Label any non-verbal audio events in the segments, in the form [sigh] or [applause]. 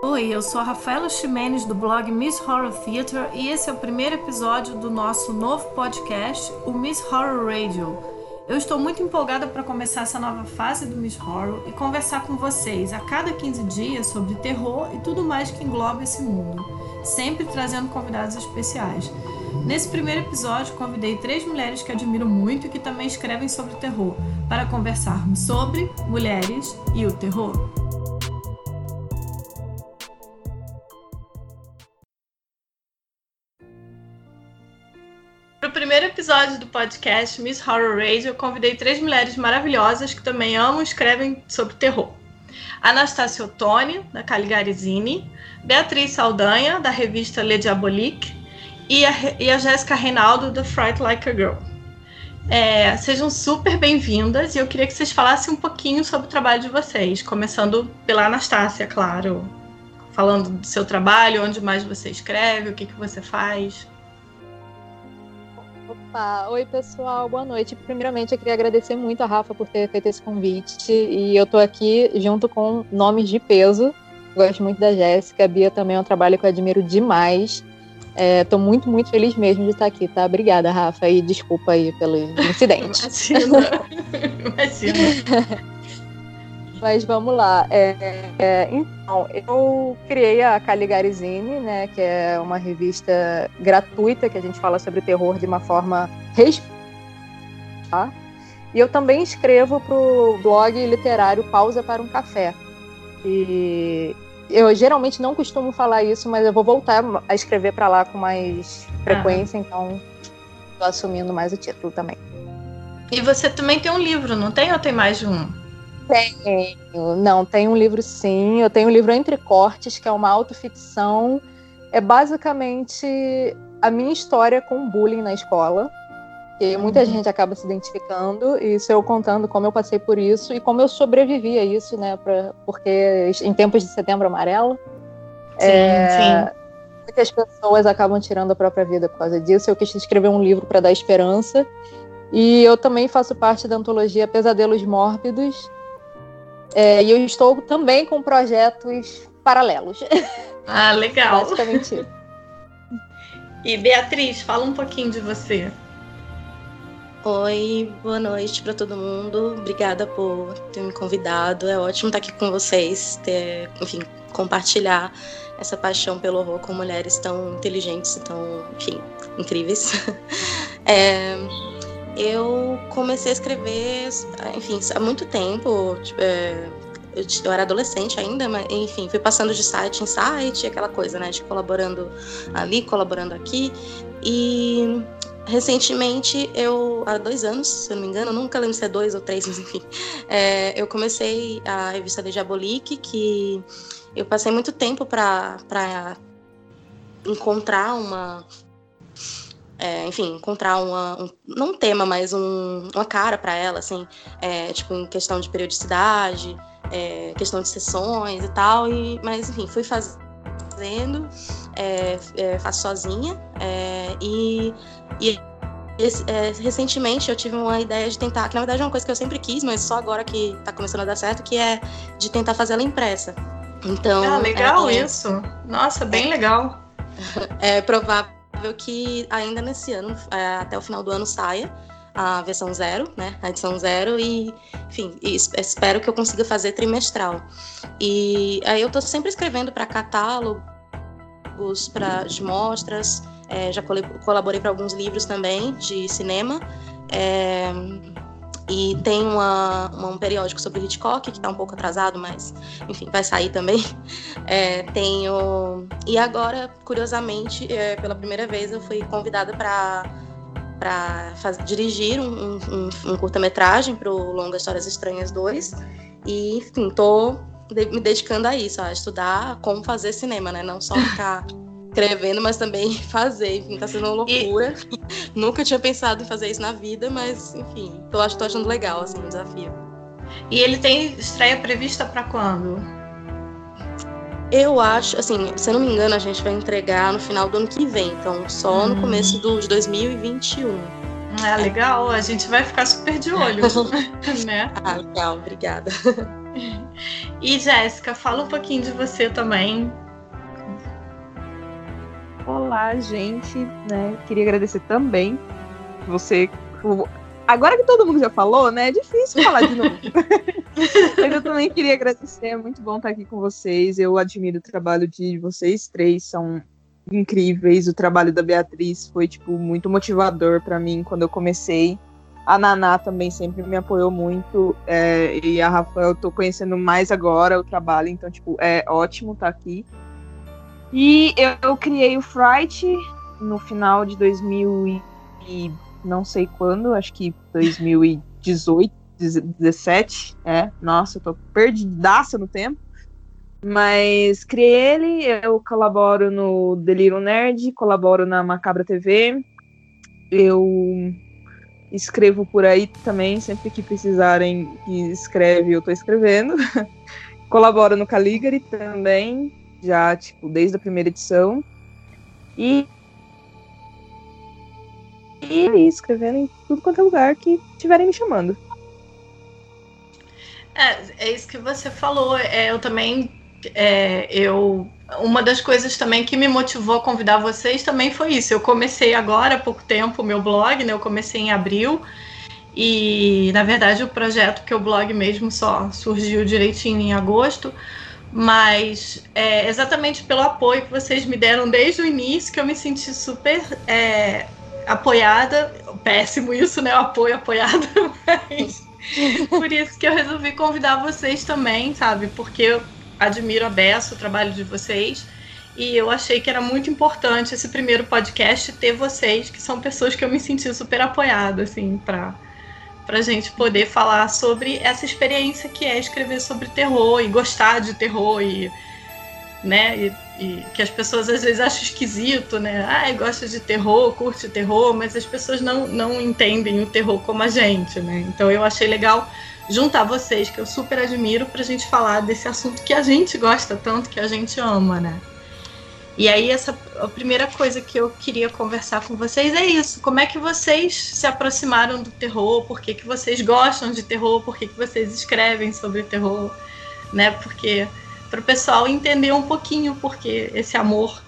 Oi, eu sou a Rafaela Ximenes do blog Miss Horror Theater e esse é o primeiro episódio do nosso novo podcast, o Miss Horror Radio. Eu estou muito empolgada para começar essa nova fase do Miss Horror e conversar com vocês a cada 15 dias sobre terror e tudo mais que engloba esse mundo, sempre trazendo convidados especiais. Nesse primeiro episódio, convidei três mulheres que admiro muito e que também escrevem sobre terror, para conversarmos sobre mulheres e o terror. Episódio do podcast Miss Horror Radio, eu convidei três mulheres maravilhosas que também amam e escrevem sobre terror. Anastácia Ottoni, da Caligarizini, Beatriz Saldanha, da revista Le Diabolique, e a, e a Jéssica Reinaldo, da Fright Like a Girl. É, sejam super bem-vindas e eu queria que vocês falassem um pouquinho sobre o trabalho de vocês, começando pela Anastácia, claro. Falando do seu trabalho, onde mais você escreve, o que, que você faz. Opa, oi pessoal, boa noite. Primeiramente, eu queria agradecer muito a Rafa por ter feito esse convite. E eu tô aqui junto com nomes de peso. Gosto muito da Jéssica. A Bia também é um trabalho que eu admiro demais. Estou é, muito, muito feliz mesmo de estar aqui, tá? Obrigada, Rafa, e desculpa aí pelo incidente. Imagina. [laughs] Imagina. [laughs] Mas vamos lá. É, é, então, eu criei a Caligarizine, né, que é uma revista gratuita que a gente fala sobre terror de uma forma tá? E eu também escrevo para o blog literário Pausa para um Café. E eu geralmente não costumo falar isso, mas eu vou voltar a escrever para lá com mais frequência, então estou assumindo mais o título também. E você também tem um livro, não tem ou tem mais de um? Tenho, não, tem um livro sim. Eu tenho um livro Entre Cortes, que é uma autoficção. É basicamente a minha história com bullying na escola que muita uhum. gente acaba se identificando, e isso eu contando como eu passei por isso e como eu sobrevivi a isso, né? Pra, porque em tempos de setembro amarelo, sim, é, sim. muitas pessoas acabam tirando a própria vida por causa disso. Eu quis escrever um livro para dar esperança, e eu também faço parte da antologia Pesadelos Mórbidos, é, e eu estou também com projetos paralelos. [laughs] Ah, legal. Basicamente isso. E Beatriz, fala um pouquinho de você. Oi, boa noite para todo mundo. Obrigada por ter me convidado. É ótimo estar aqui com vocês, ter, enfim, compartilhar essa paixão pelo horror com mulheres tão inteligentes e tão, enfim, incríveis. [laughs] É, eu comecei a escrever, enfim, há muito tempo. Tipo, é, eu, era adolescente ainda, mas enfim, fui passando de site em site, aquela coisa, né, de colaborando ali, colaborando aqui. E recentemente, eu, há dois anos, se eu não me engano, nunca lembro se é dois ou três, [laughs] mas enfim, é, eu comecei a revista de Diabolique, que eu passei muito tempo para encontrar uma. É, enfim, encontrar uma, um, não um tema, mas um, uma cara para ela, assim, é, tipo, em questão de periodicidade, é, questão de sessões e tal, e, mas enfim, fui fazendo, é, é, faço sozinha, é, e e é, recentemente eu tive uma ideia de tentar, que na verdade é uma coisa que eu sempre quis, mas só agora que está começando a dar certo, que é de tentar fazer ela impressa. Então. Ah, legal isso. Nossa, bem legal. [laughs] É provável que ainda nesse ano, é, até o final do ano, saia a versão zero, né? A edição zero, e, enfim, e espero que eu consiga fazer trimestral. E aí eu tô sempre escrevendo para catálogos, para de mostras. É, já colaborei para alguns livros também de cinema. É, e tem uma, uma, um periódico sobre Hitchcock, que está um pouco atrasado, mas, enfim, vai sair também. [laughs] É, tenho... E agora, curiosamente, é, pela primeira vez, eu fui convidada para para dirigir um, um, um curta-metragem para o Longa Histórias Estranhas 2. E, enfim, estou de, me dedicando a isso, a estudar como fazer cinema, né? Não só ficar [laughs] escrevendo, mas também [laughs] fazer. Enfim, tá sendo uma loucura. E... [laughs] Nunca tinha pensado em fazer isso na vida, mas enfim, tô, tô achando legal assim, o desafio. E ele tem estreia prevista para quando? Eu acho, assim, se eu não me engano, a gente vai entregar no final do ano que vem, então só hum. no começo do, de 2021. Ah, legal, a gente vai ficar super de olho, [laughs] né? Ah, legal, obrigada. E Jéssica, fala um pouquinho de você também. Olá, gente, né? Queria agradecer também você. Agora que todo mundo já falou, né? É difícil falar de novo. [laughs] Mas eu também queria agradecer, é muito bom estar aqui com vocês. Eu admiro o trabalho de vocês três, são incríveis. O trabalho da Beatriz foi tipo muito motivador para mim quando eu comecei. A Naná também sempre me apoiou muito. É, e a Rafael, eu tô conhecendo mais agora o trabalho, então, tipo, é ótimo estar tá aqui. E eu, eu, criei o Fright no final de 2000 e não sei quando, acho que 2018, 17, é. Nossa, eu tô perdidaça no tempo. Mas criei ele, eu colaboro no Delírio Nerd, colaboro na Macabra TV. Eu escrevo por aí também, sempre que precisarem que escreve, eu tô escrevendo. [laughs] Colaboro no Caligari também, já, tipo, desde a primeira edição. E. E escrevendo em tudo quanto é lugar que estiverem me chamando. É, é isso que você falou. É, eu também. É, eu uma das coisas também que me motivou a convidar vocês também foi isso. Eu comecei agora há pouco tempo o meu blog, né? Eu comecei em abril. E, na verdade, o projeto, que é o blog mesmo, só surgiu direitinho em agosto. Mas é, exatamente pelo apoio que vocês me deram desde o início, que eu me senti super é, apoiada. Péssimo isso, né? O apoio apoiado. [laughs] Mas por isso que eu resolvi convidar vocês também, sabe? Porque eu admiro a Bessa, o trabalho de vocês. E eu achei que era muito importante esse primeiro podcast ter vocês, que são pessoas que eu me senti super apoiada, assim, para pra gente poder falar sobre essa experiência que é escrever sobre terror e gostar de terror e né e, e que as pessoas às vezes acham esquisito, né? Ah, gosta de terror, curte terror, mas as pessoas não, não entendem o terror como a gente, né? Então eu achei legal juntar vocês, que eu super admiro, pra gente falar desse assunto que a gente gosta tanto, que a gente ama, né? E aí, essa a primeira coisa que eu queria conversar com vocês é isso. Como é que vocês se aproximaram do terror? Por que, que vocês gostam de terror? Por que, que vocês escrevem sobre terror? Né? Porque para o pessoal entender um pouquinho porque esse amor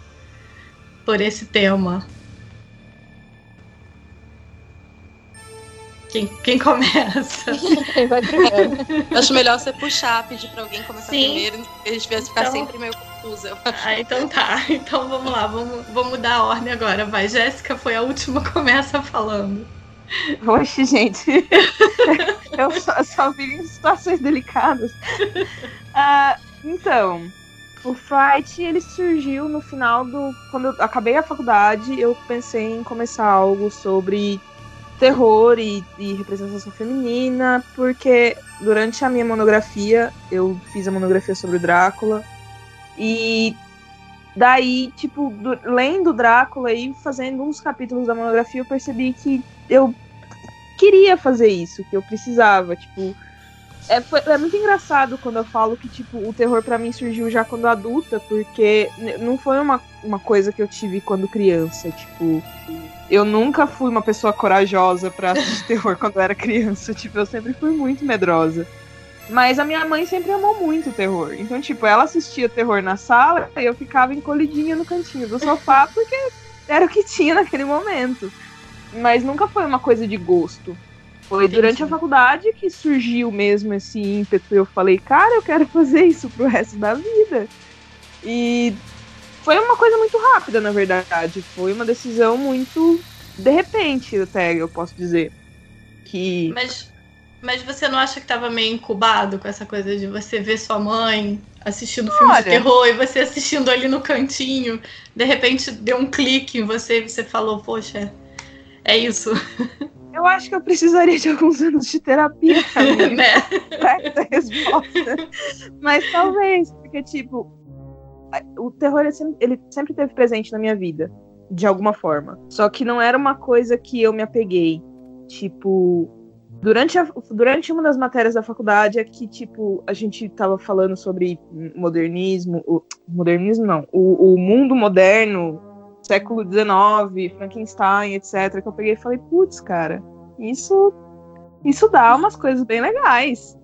por esse tema. Quem, quem começa? [laughs] Quem vai primeiro? Acho melhor você puxar, pedir para alguém começar Sim. primeiro, a gente vai ficar então... sempre meio confusa. Ah, então tá. [laughs] Então vamos lá, vamos, vamos mudar a ordem agora. Vai, Jéssica foi a última, [laughs] começa falando. Oxe, gente. [laughs] eu só, só vi em situações delicadas. Uh, então, o Fright, ele surgiu no final do... Quando eu acabei a faculdade, eu pensei em começar algo sobre terror e, e, representação feminina, porque durante a minha monografia, eu fiz a monografia sobre o Drácula, e daí, tipo, do, lendo Drácula e fazendo uns capítulos da monografia, eu percebi que eu queria fazer isso, que eu precisava, tipo. É, foi, é muito engraçado quando eu falo que, tipo, o terror para mim surgiu já quando adulta, porque não foi uma, uma coisa que eu tive quando criança, tipo eu nunca fui uma pessoa corajosa para assistir [laughs] terror quando eu era criança. Tipo, eu sempre fui muito medrosa. Mas a minha mãe sempre amou muito o terror. Então, tipo, ela assistia terror na sala e eu ficava encolhidinha no cantinho do sofá [laughs] porque era o que tinha naquele momento. Mas nunca foi uma coisa de gosto. Foi durante a faculdade que surgiu mesmo esse ímpeto. Eu falei, cara, eu quero fazer isso pro resto da vida. E foi uma coisa muito rápida, na verdade. Foi uma decisão muito de repente, até eu posso dizer. Que. Mas, mas você não acha que estava meio incubado com essa coisa de você ver sua mãe assistindo filme de terror e você assistindo ali no cantinho? De repente deu um clique em você e você falou, poxa, é isso. [laughs] Eu acho que eu precisaria de alguns anos de terapia né? [laughs] essa resposta. Mas talvez, porque, tipo, o terror ele sempre teve presente na minha vida, de alguma forma. Só que não era uma coisa que eu me apeguei. Tipo, durante, a, durante uma das matérias da faculdade é que, tipo, a gente tava falando sobre modernismo, o, modernismo não, o, o mundo moderno, século XIX, Frankenstein, etc. Que eu peguei e falei, putz, cara, isso, isso dá umas coisas bem legais.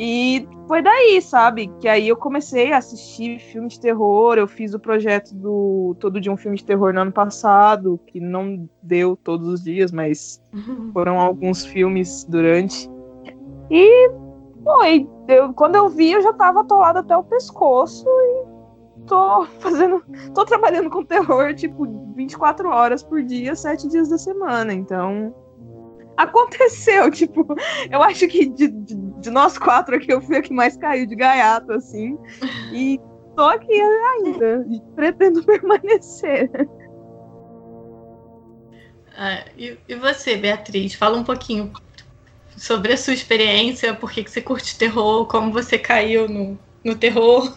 E foi daí, sabe? Que aí eu comecei a assistir filmes de terror. Eu fiz o projeto do Todo Dia um Filme de Terror no ano passado, que não deu todos os dias, mas [laughs] foram alguns filmes durante. E foi. Eu, quando eu vi, eu já tava atolada até o pescoço e tô [laughs] fazendo. tô trabalhando com terror, tipo, 24 horas por dia, 7 dias da semana. Então. Aconteceu, [laughs] tipo, eu acho que de, de, de nós quatro aqui eu fui a que mais caiu de gaiato, assim. E tô aqui ainda. E pretendo [laughs] permanecer. Ah, e, e, você, Beatriz? Fala um pouquinho sobre a sua experiência, por que, que você curte terror, como você caiu no, no terror.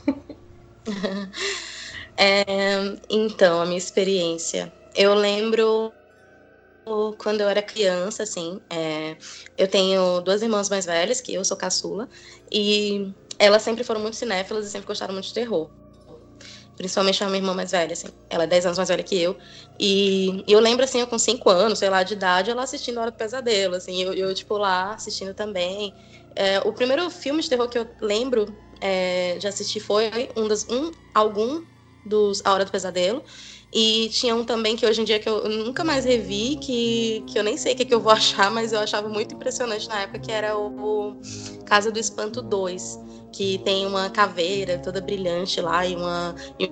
[laughs] É, então, a minha experiência. Eu lembro quando eu era criança, assim, é, eu tenho duas irmãs mais velhas, que eu sou caçula, e elas sempre foram muito cinéfilas e sempre gostaram muito de terror. Principalmente a minha irmã mais velha, assim. Ela é 10 anos mais velha que eu. E, e eu lembro, assim, eu com 5 anos, sei lá, de idade, ela assistindo a Hora do Pesadelo, assim. Eu, eu tipo, lá assistindo também. É, o primeiro filme de terror que eu lembro é, de assistir foi um, dos, um algum dos A Hora do Pesadelo. E tinha um também que hoje em dia que eu nunca mais revi, que, que eu nem sei o que, que eu vou [laughs] achar, mas eu achava muito impressionante na época, que era o, o Casa do Espanto 2, que tem uma caveira toda brilhante lá e uma. E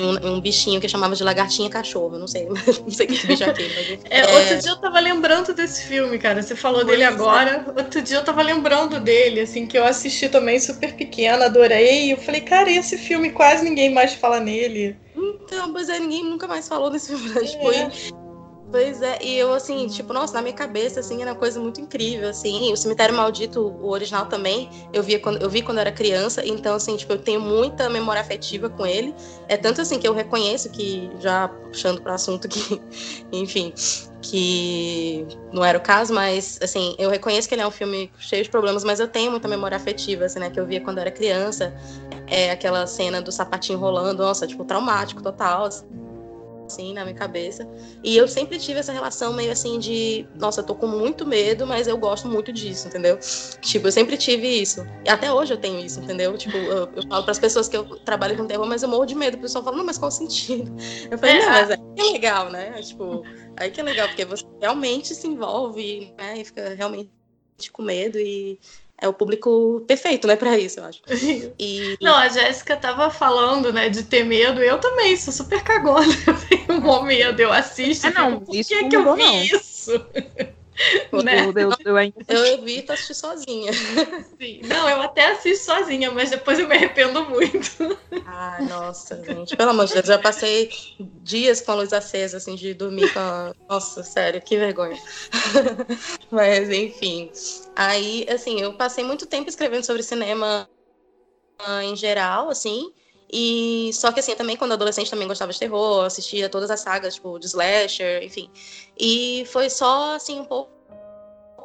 um, um, bichinho que chamava de lagartinha cachorro, não sei, [laughs] não sei que bicho é aquele. É, é... Outro dia eu tava lembrando desse filme, cara. Você falou dele é. agora. Outro dia eu tava lembrando dele, assim, que eu assisti também super pequena, adorei. E eu falei, cara, esse filme quase ninguém mais fala nele. Então, pois é, ninguém nunca mais falou desse [laughs] filme. Né? É. Tipo, Pois é, e eu assim, tipo, nossa, na minha cabeça, assim, era uma coisa muito incrível, assim. O Cemitério Maldito, o original também, eu, via quando, eu vi quando eu era criança, então, assim, tipo, eu tenho muita memória afetiva com ele. É tanto assim que eu reconheço que, já puxando para assunto que, [laughs] enfim, que não era o caso, mas, assim, eu reconheço que ele é um filme cheio de problemas, mas eu tenho muita memória afetiva, assim, né, que eu via quando eu era criança. É aquela cena do sapatinho rolando, nossa, tipo, traumático total, assim assim, na minha cabeça. E eu sempre tive essa relação meio assim de, nossa, eu tô com muito medo, mas eu gosto muito disso, entendeu? Tipo, eu sempre tive isso. E até hoje eu tenho isso, entendeu? Tipo, eu, eu falo para as pessoas que eu trabalho com terror, mas eu morro de medo. O pessoal fala, não, mas qual o sentido? Eu falei, não, mas é que é legal, né? Tipo, aí que é legal, porque você realmente se envolve, né? E fica realmente com medo e é o público perfeito, né, para isso, eu acho. [laughs] E... Não, a Jéssica tava falando, né, de ter medo. Eu também sou super cagona. [laughs] Eu tenho um medo, eu assisto. É, não, por isso que, que eu vi não. isso? [laughs] [laughs] né? eu, eu, eu, ainda... eu evito assistir sozinha. [laughs] Sim. Não, eu até assisto sozinha, mas depois eu me arrependo muito. Ai, nossa, gente. Pelo amor de Deus, já passei dias com a luz acesa, assim, de dormir com a... [laughs] Nossa, sério, que vergonha. mas, enfim. Aí, assim, eu passei muito tempo escrevendo sobre cinema uh, em geral, assim. E só que assim, também quando adolescente também gostava de terror, assistia todas as sagas, tipo, de slasher, enfim. E foi só assim um pouco,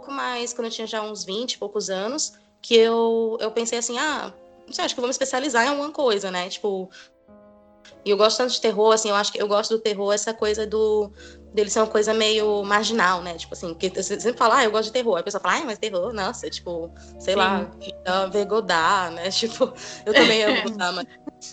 mais quando eu tinha já uns 20 e poucos anos, que eu, eu pensei assim, ah, não sei, acho que eu vou me especializar em alguma coisa, né? Tipo, e eu gosto tanto de terror, assim, eu acho que eu gosto do terror, essa coisa do dele ser uma coisa meio marginal, né? Tipo assim, porque você sempre fala, ah, eu gosto de terror. Aí a pessoa fala, ah, mas terror, nossa, tipo, sei Sim. lá, ver Godard, né? [laughs] Tipo, eu também amo [laughs] Godard, mas.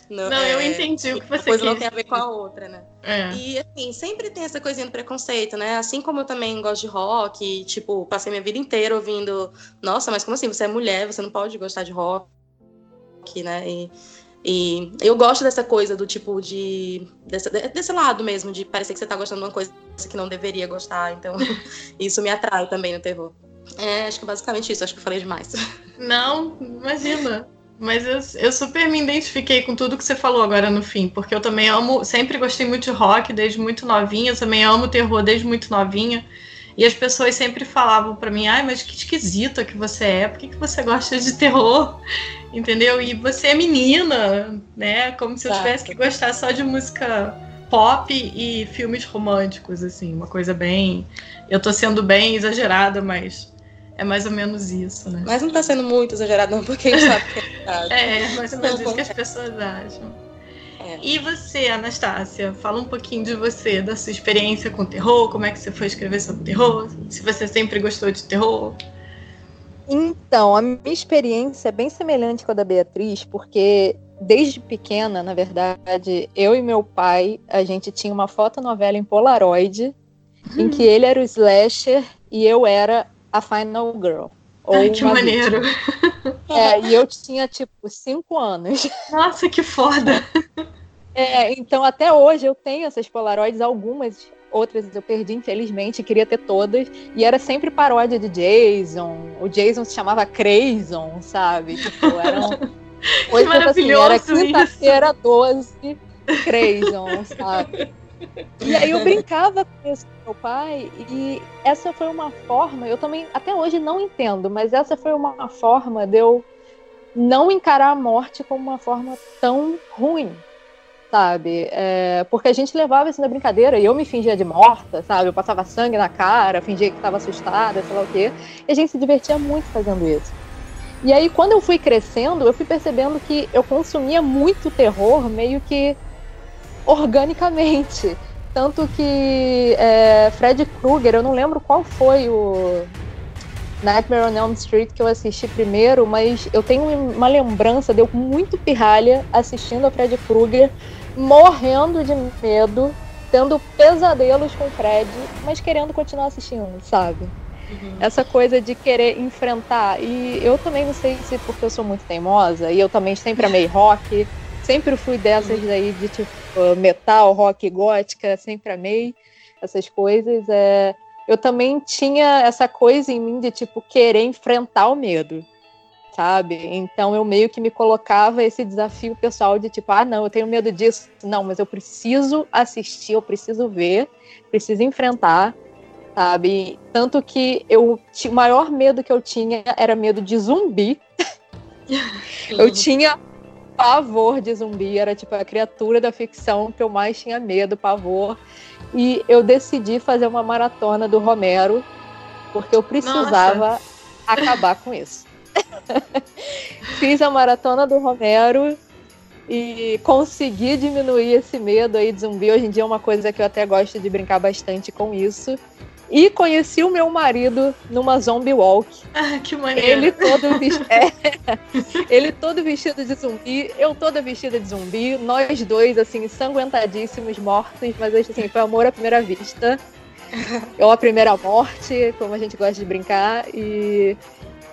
Não, não é, eu entendi o que você coisa não tem a ver com a outra, né? É. E assim, sempre tem essa coisinha do preconceito, né? Assim como eu também gosto de rock, tipo, passei minha vida inteira ouvindo, nossa, mas como assim? Você é mulher, você não pode gostar de rock, né? E e eu gosto dessa coisa do tipo de. Desse, desse lado mesmo, de parecer que você tá gostando de uma coisa que não deveria gostar. Então, [laughs] isso me atrai também no terror. É, acho que basicamente isso, acho que eu falei demais. [laughs] Não, imagina. Mas eu, eu super me identifiquei com tudo que você falou agora no fim, porque eu também amo, sempre gostei muito de rock desde muito novinha, também amo terror desde muito novinha. E as pessoas sempre falavam para mim: ai, mas que esquisita que você é, por que, que você gosta de terror? Entendeu? E você é menina, né? Como se eu tivesse que gostar só de música pop e filmes românticos, assim, uma coisa bem. Eu tô sendo bem exagerada, mas é mais ou menos isso, né? Mas não tá sendo muito exagerado, não, porque a gente sabe que é verdade. É, mais ou menos isso que as pessoas acham. É. E você, Anastácia, fala um pouquinho de você, da sua experiência com terror, como é que você foi escrever sobre terror, se você sempre gostou de terror. Então, a minha experiência é bem semelhante com a da Beatriz, porque desde pequena, na verdade, eu e meu pai, a gente tinha uma fotonovela em Polaroid, hum. em que ele era o slasher e eu era a final girl. Ai, que maneiro! É, e eu tinha, tipo, cinco anos. Nossa, que foda! [laughs] É, então até hoje eu tenho essas Polaroids, algumas outras eu perdi, infelizmente, queria ter todas. E era sempre paródia de Jason. O Jason se chamava Crason, sabe? Tipo, eram coisas [laughs] assim, era quinta-feira 12, Crason, sabe? E aí eu brincava com isso com meu pai, e essa foi uma forma, eu também até hoje não entendo, mas essa foi uma forma de eu não encarar a morte como uma forma tão ruim, sabe? É, porque a gente levava isso na brincadeira e eu me fingia de morta, sabe? Eu passava sangue na cara, fingia que estava assustada, sei lá o quê. E a gente se divertia muito fazendo isso. E aí, quando eu fui crescendo, eu fui percebendo que eu consumia muito terror meio que organicamente. Tanto que é, Fred Krueger, eu não lembro qual foi o Nightmare on Elm Street que eu assisti primeiro, mas eu tenho uma lembrança de eu muito pirralha assistindo a Fred Krueger morrendo de medo, tendo pesadelos com o Fred, mas querendo continuar assistindo, sabe? Uhum. Essa coisa de querer enfrentar. E eu também não sei se porque eu sou muito teimosa, e eu também sempre amei rock, sempre fui dessas uhum. daí de tipo metal, rock gótica, sempre amei essas coisas. É... Eu também tinha essa coisa em mim de tipo querer enfrentar o medo sabe? Então eu meio que me colocava esse desafio pessoal de tipo, ah, não, eu tenho medo disso. Não, mas eu preciso assistir, eu preciso ver, preciso enfrentar, sabe? Tanto que eu o maior medo que eu tinha era medo de zumbi. [laughs] eu tinha pavor de zumbi, era tipo a criatura da ficção que eu mais tinha medo, pavor. E eu decidi fazer uma maratona do Romero, porque eu precisava Nossa. acabar com isso. [laughs] Fiz a maratona do Romero e consegui diminuir esse medo aí de zumbi. Hoje em dia é uma coisa que eu até gosto de brincar bastante com isso. E conheci o meu marido numa zombie walk. [laughs] Ah, que maneiro. Ele todo, vestido, é, [laughs] ele todo vestido de zumbi, eu toda vestida de zumbi, nós dois, assim, sanguentadíssimos, mortos, mas assim, foi amor à primeira vista. Ou a primeira morte, como a gente gosta de brincar. E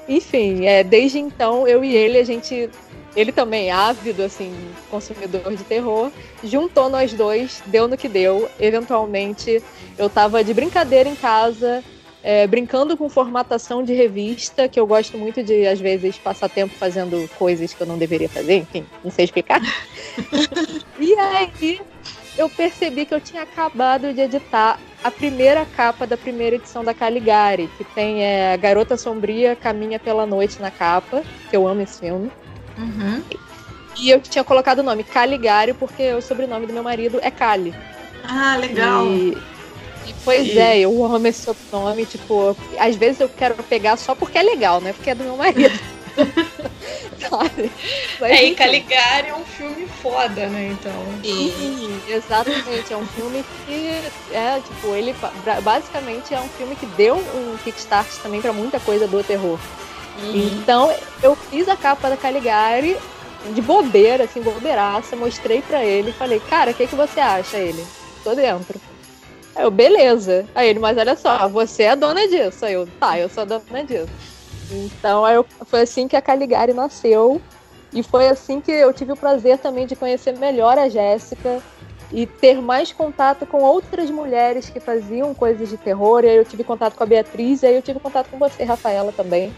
enfim, é, desde então, eu e ele, a gente. Ele também, ávido, assim, consumidor de terror, juntou nós dois, deu no que deu. Eventualmente, eu tava de brincadeira em casa, é, brincando com formatação de revista, que eu gosto muito de, às vezes, passar tempo fazendo coisas que eu não deveria fazer, enfim, não sei explicar. [laughs] e aí, eu percebi que eu tinha acabado de editar a primeira capa da primeira edição da Caligari, que tem é, a Garota Sombria Caminha pela Noite na capa, que eu amo esse filme. Uhum. E eu tinha colocado o nome Caligari porque o sobrenome do meu marido é Cali. Ah, legal. E, e pois e... é, eu amo esse sobrenome, tipo, às vezes eu quero pegar só porque é legal, né? Porque é do meu marido. [laughs] [laughs] sabe? Mas, é, e Caligari é um filme foda, né? Então. Sim, exatamente. É um filme que é, tipo, ele basicamente é um filme que deu um kickstart também para muita coisa do terror. Uhum. Então, eu fiz a capa da Caligari de bobeira, assim, bobeiraça, mostrei para ele, falei, cara, o que, que você acha? Ele, tô dentro. Aí eu, beleza. Aí ele, mas olha só, você é dona disso. Aí eu, tá, eu sou dona disso. Então eu, foi assim que a Caligari nasceu. E foi assim que eu tive o prazer também de conhecer melhor a Jéssica e ter mais contato com outras mulheres que faziam coisas de terror. E aí eu tive contato com a Beatriz e aí eu tive contato com você, Rafaela, também,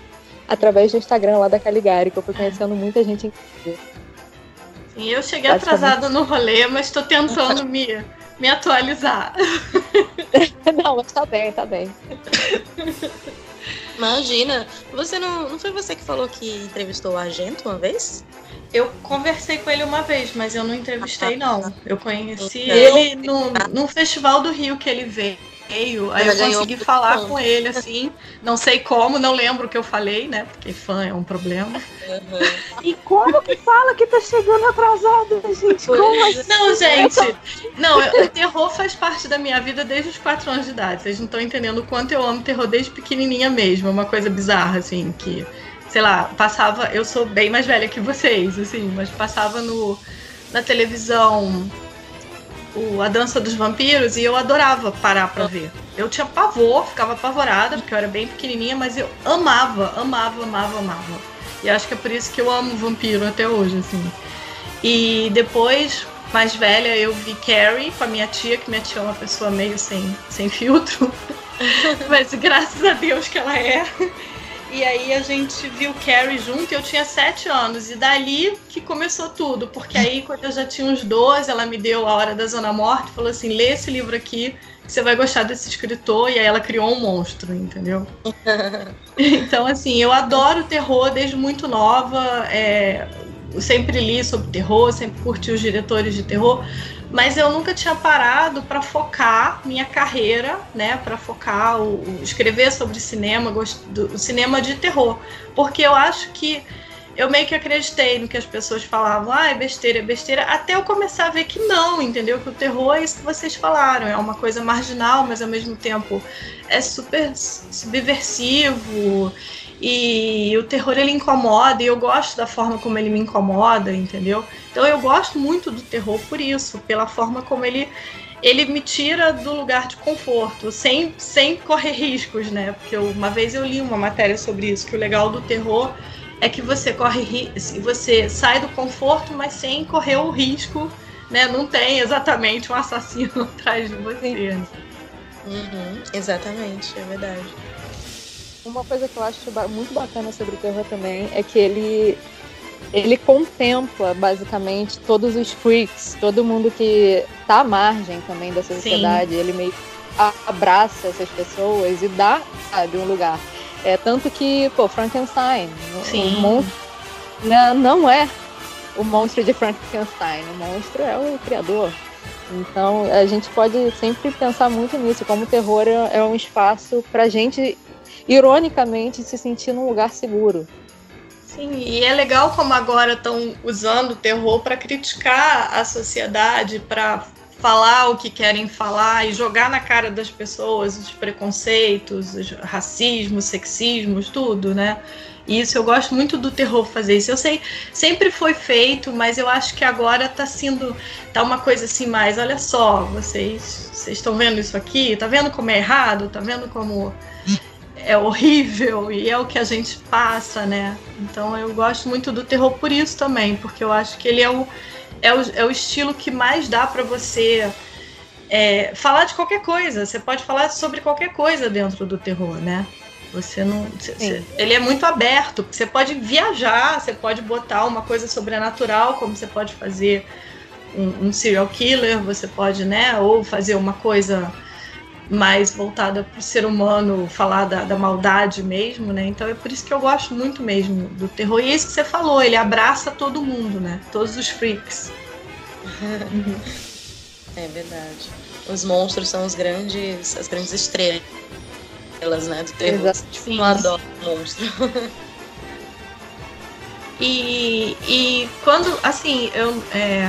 através do Instagram lá da Caligari, que eu fui conhecendo muita gente incrível. Sim, eu cheguei atrasada no rolê, mas estou tentando [laughs] me, me atualizar. [laughs] Não, mas tá bem, tá bem. [laughs] Imagina. Você não, não foi você que falou que entrevistou o Argento uma vez? Eu conversei com ele uma vez, mas eu não entrevistei, não. Eu conheci então, ele no, no Festival do Rio que ele veio. E-mail, aí eu consegui falar com ele, assim. Não sei como, não lembro o que eu falei, né? Porque fã é um problema. Uhum. E como que fala que tá chegando atrasado, gente? Como assim? Não, gente. Não, eu, o terror faz parte da minha vida desde os 4 anos de idade. Vocês não estão entendendo o quanto eu amo terror desde pequenininha mesmo. É uma coisa bizarra, assim, que sei lá, passava. Eu sou bem mais velha que vocês, assim, mas passava no, na televisão o, a dança dos vampiros e eu adorava parar pra ver. Eu tinha pavor, ficava apavorada, porque eu era bem pequenininha, mas eu amava, amava, amava, amava. E acho que é por isso que eu amo vampiro até hoje, assim. E depois, mais velha, eu vi Carrie com a minha tia, que minha tia é uma pessoa meio sem, sem filtro. [laughs] mas graças a Deus que ela é. E aí a gente viu Carrie junto e eu tinha sete anos. E dali que começou tudo. Porque aí, quando eu já tinha uns 12, ela me deu A Hora da Zona Morte e falou assim: lê esse livro aqui, que você vai gostar desse escritor. E aí ela criou um monstro, entendeu? [laughs] então, assim, eu adoro terror desde muito nova. É, sempre li sobre terror, sempre curti os diretores de terror mas eu nunca tinha parado para focar minha carreira, né, para focar o, o, escrever sobre cinema, do, cinema de terror, porque eu acho que eu meio que acreditei no que as pessoas falavam, ah, é besteira, é besteira, até eu começar a ver que não, entendeu? Que o terror é isso que vocês falaram, é uma coisa marginal, mas ao mesmo tempo é super subversivo e o terror ele incomoda e eu gosto da forma como ele me incomoda, entendeu? Então eu gosto muito do terror por isso, pela forma como ele ele me tira do lugar de conforto, sem, sem correr riscos, né? Porque eu, uma vez eu li uma matéria sobre isso, que o legal do terror é que você corre você sai do conforto, mas sem correr o risco, né? Não tem exatamente um assassino [laughs] atrás de você. Uhum, exatamente, é verdade. Uma coisa que eu acho muito bacana sobre o terror também é que ele ele contempla basicamente todos os freaks, todo mundo que tá à margem também da sociedade. Sim. Ele meio abraça essas pessoas e dá, sabe, um lugar. É tanto que, pô, Frankenstein, Sim. o monstro não, não é o monstro de Frankenstein, o monstro é o criador. Então a gente pode sempre pensar muito nisso, como o terror é, é um espaço para gente ironicamente, se sentir num lugar seguro. Sim, e é legal como agora estão usando o terror para criticar a sociedade, para falar o que querem falar e jogar na cara das pessoas os preconceitos, os racismos, sexismos, tudo, né? Isso eu gosto muito do terror fazer isso. Eu sei, sempre foi feito, mas eu acho que agora tá sendo tá uma coisa assim mais, olha só, vocês vocês estão vendo isso aqui? Tá vendo como é errado? Tá vendo como é horrível e é o que a gente passa, né? Então eu gosto muito do terror por isso também, porque eu acho que ele é o, é o, é o estilo que mais dá para você é, falar de qualquer coisa. Você pode falar sobre qualquer coisa dentro do terror, né? Você não. Você, ele é muito aberto. Você pode viajar, você pode botar uma coisa sobrenatural, como você pode fazer um, um serial killer, você pode, né? Ou fazer uma coisa mais voltada para o ser humano, falar da, da, maldade mesmo, né? Então é por isso que eu gosto muito mesmo do terror. E é isso que você falou, ele abraça todo mundo, né? Todos os freaks. [laughs] é verdade. Os monstros são os grandes, as grandes estrelas, né? Do terror. Exato. Tipo, eu adoro monstro. [laughs] e, e quando, assim, eu. É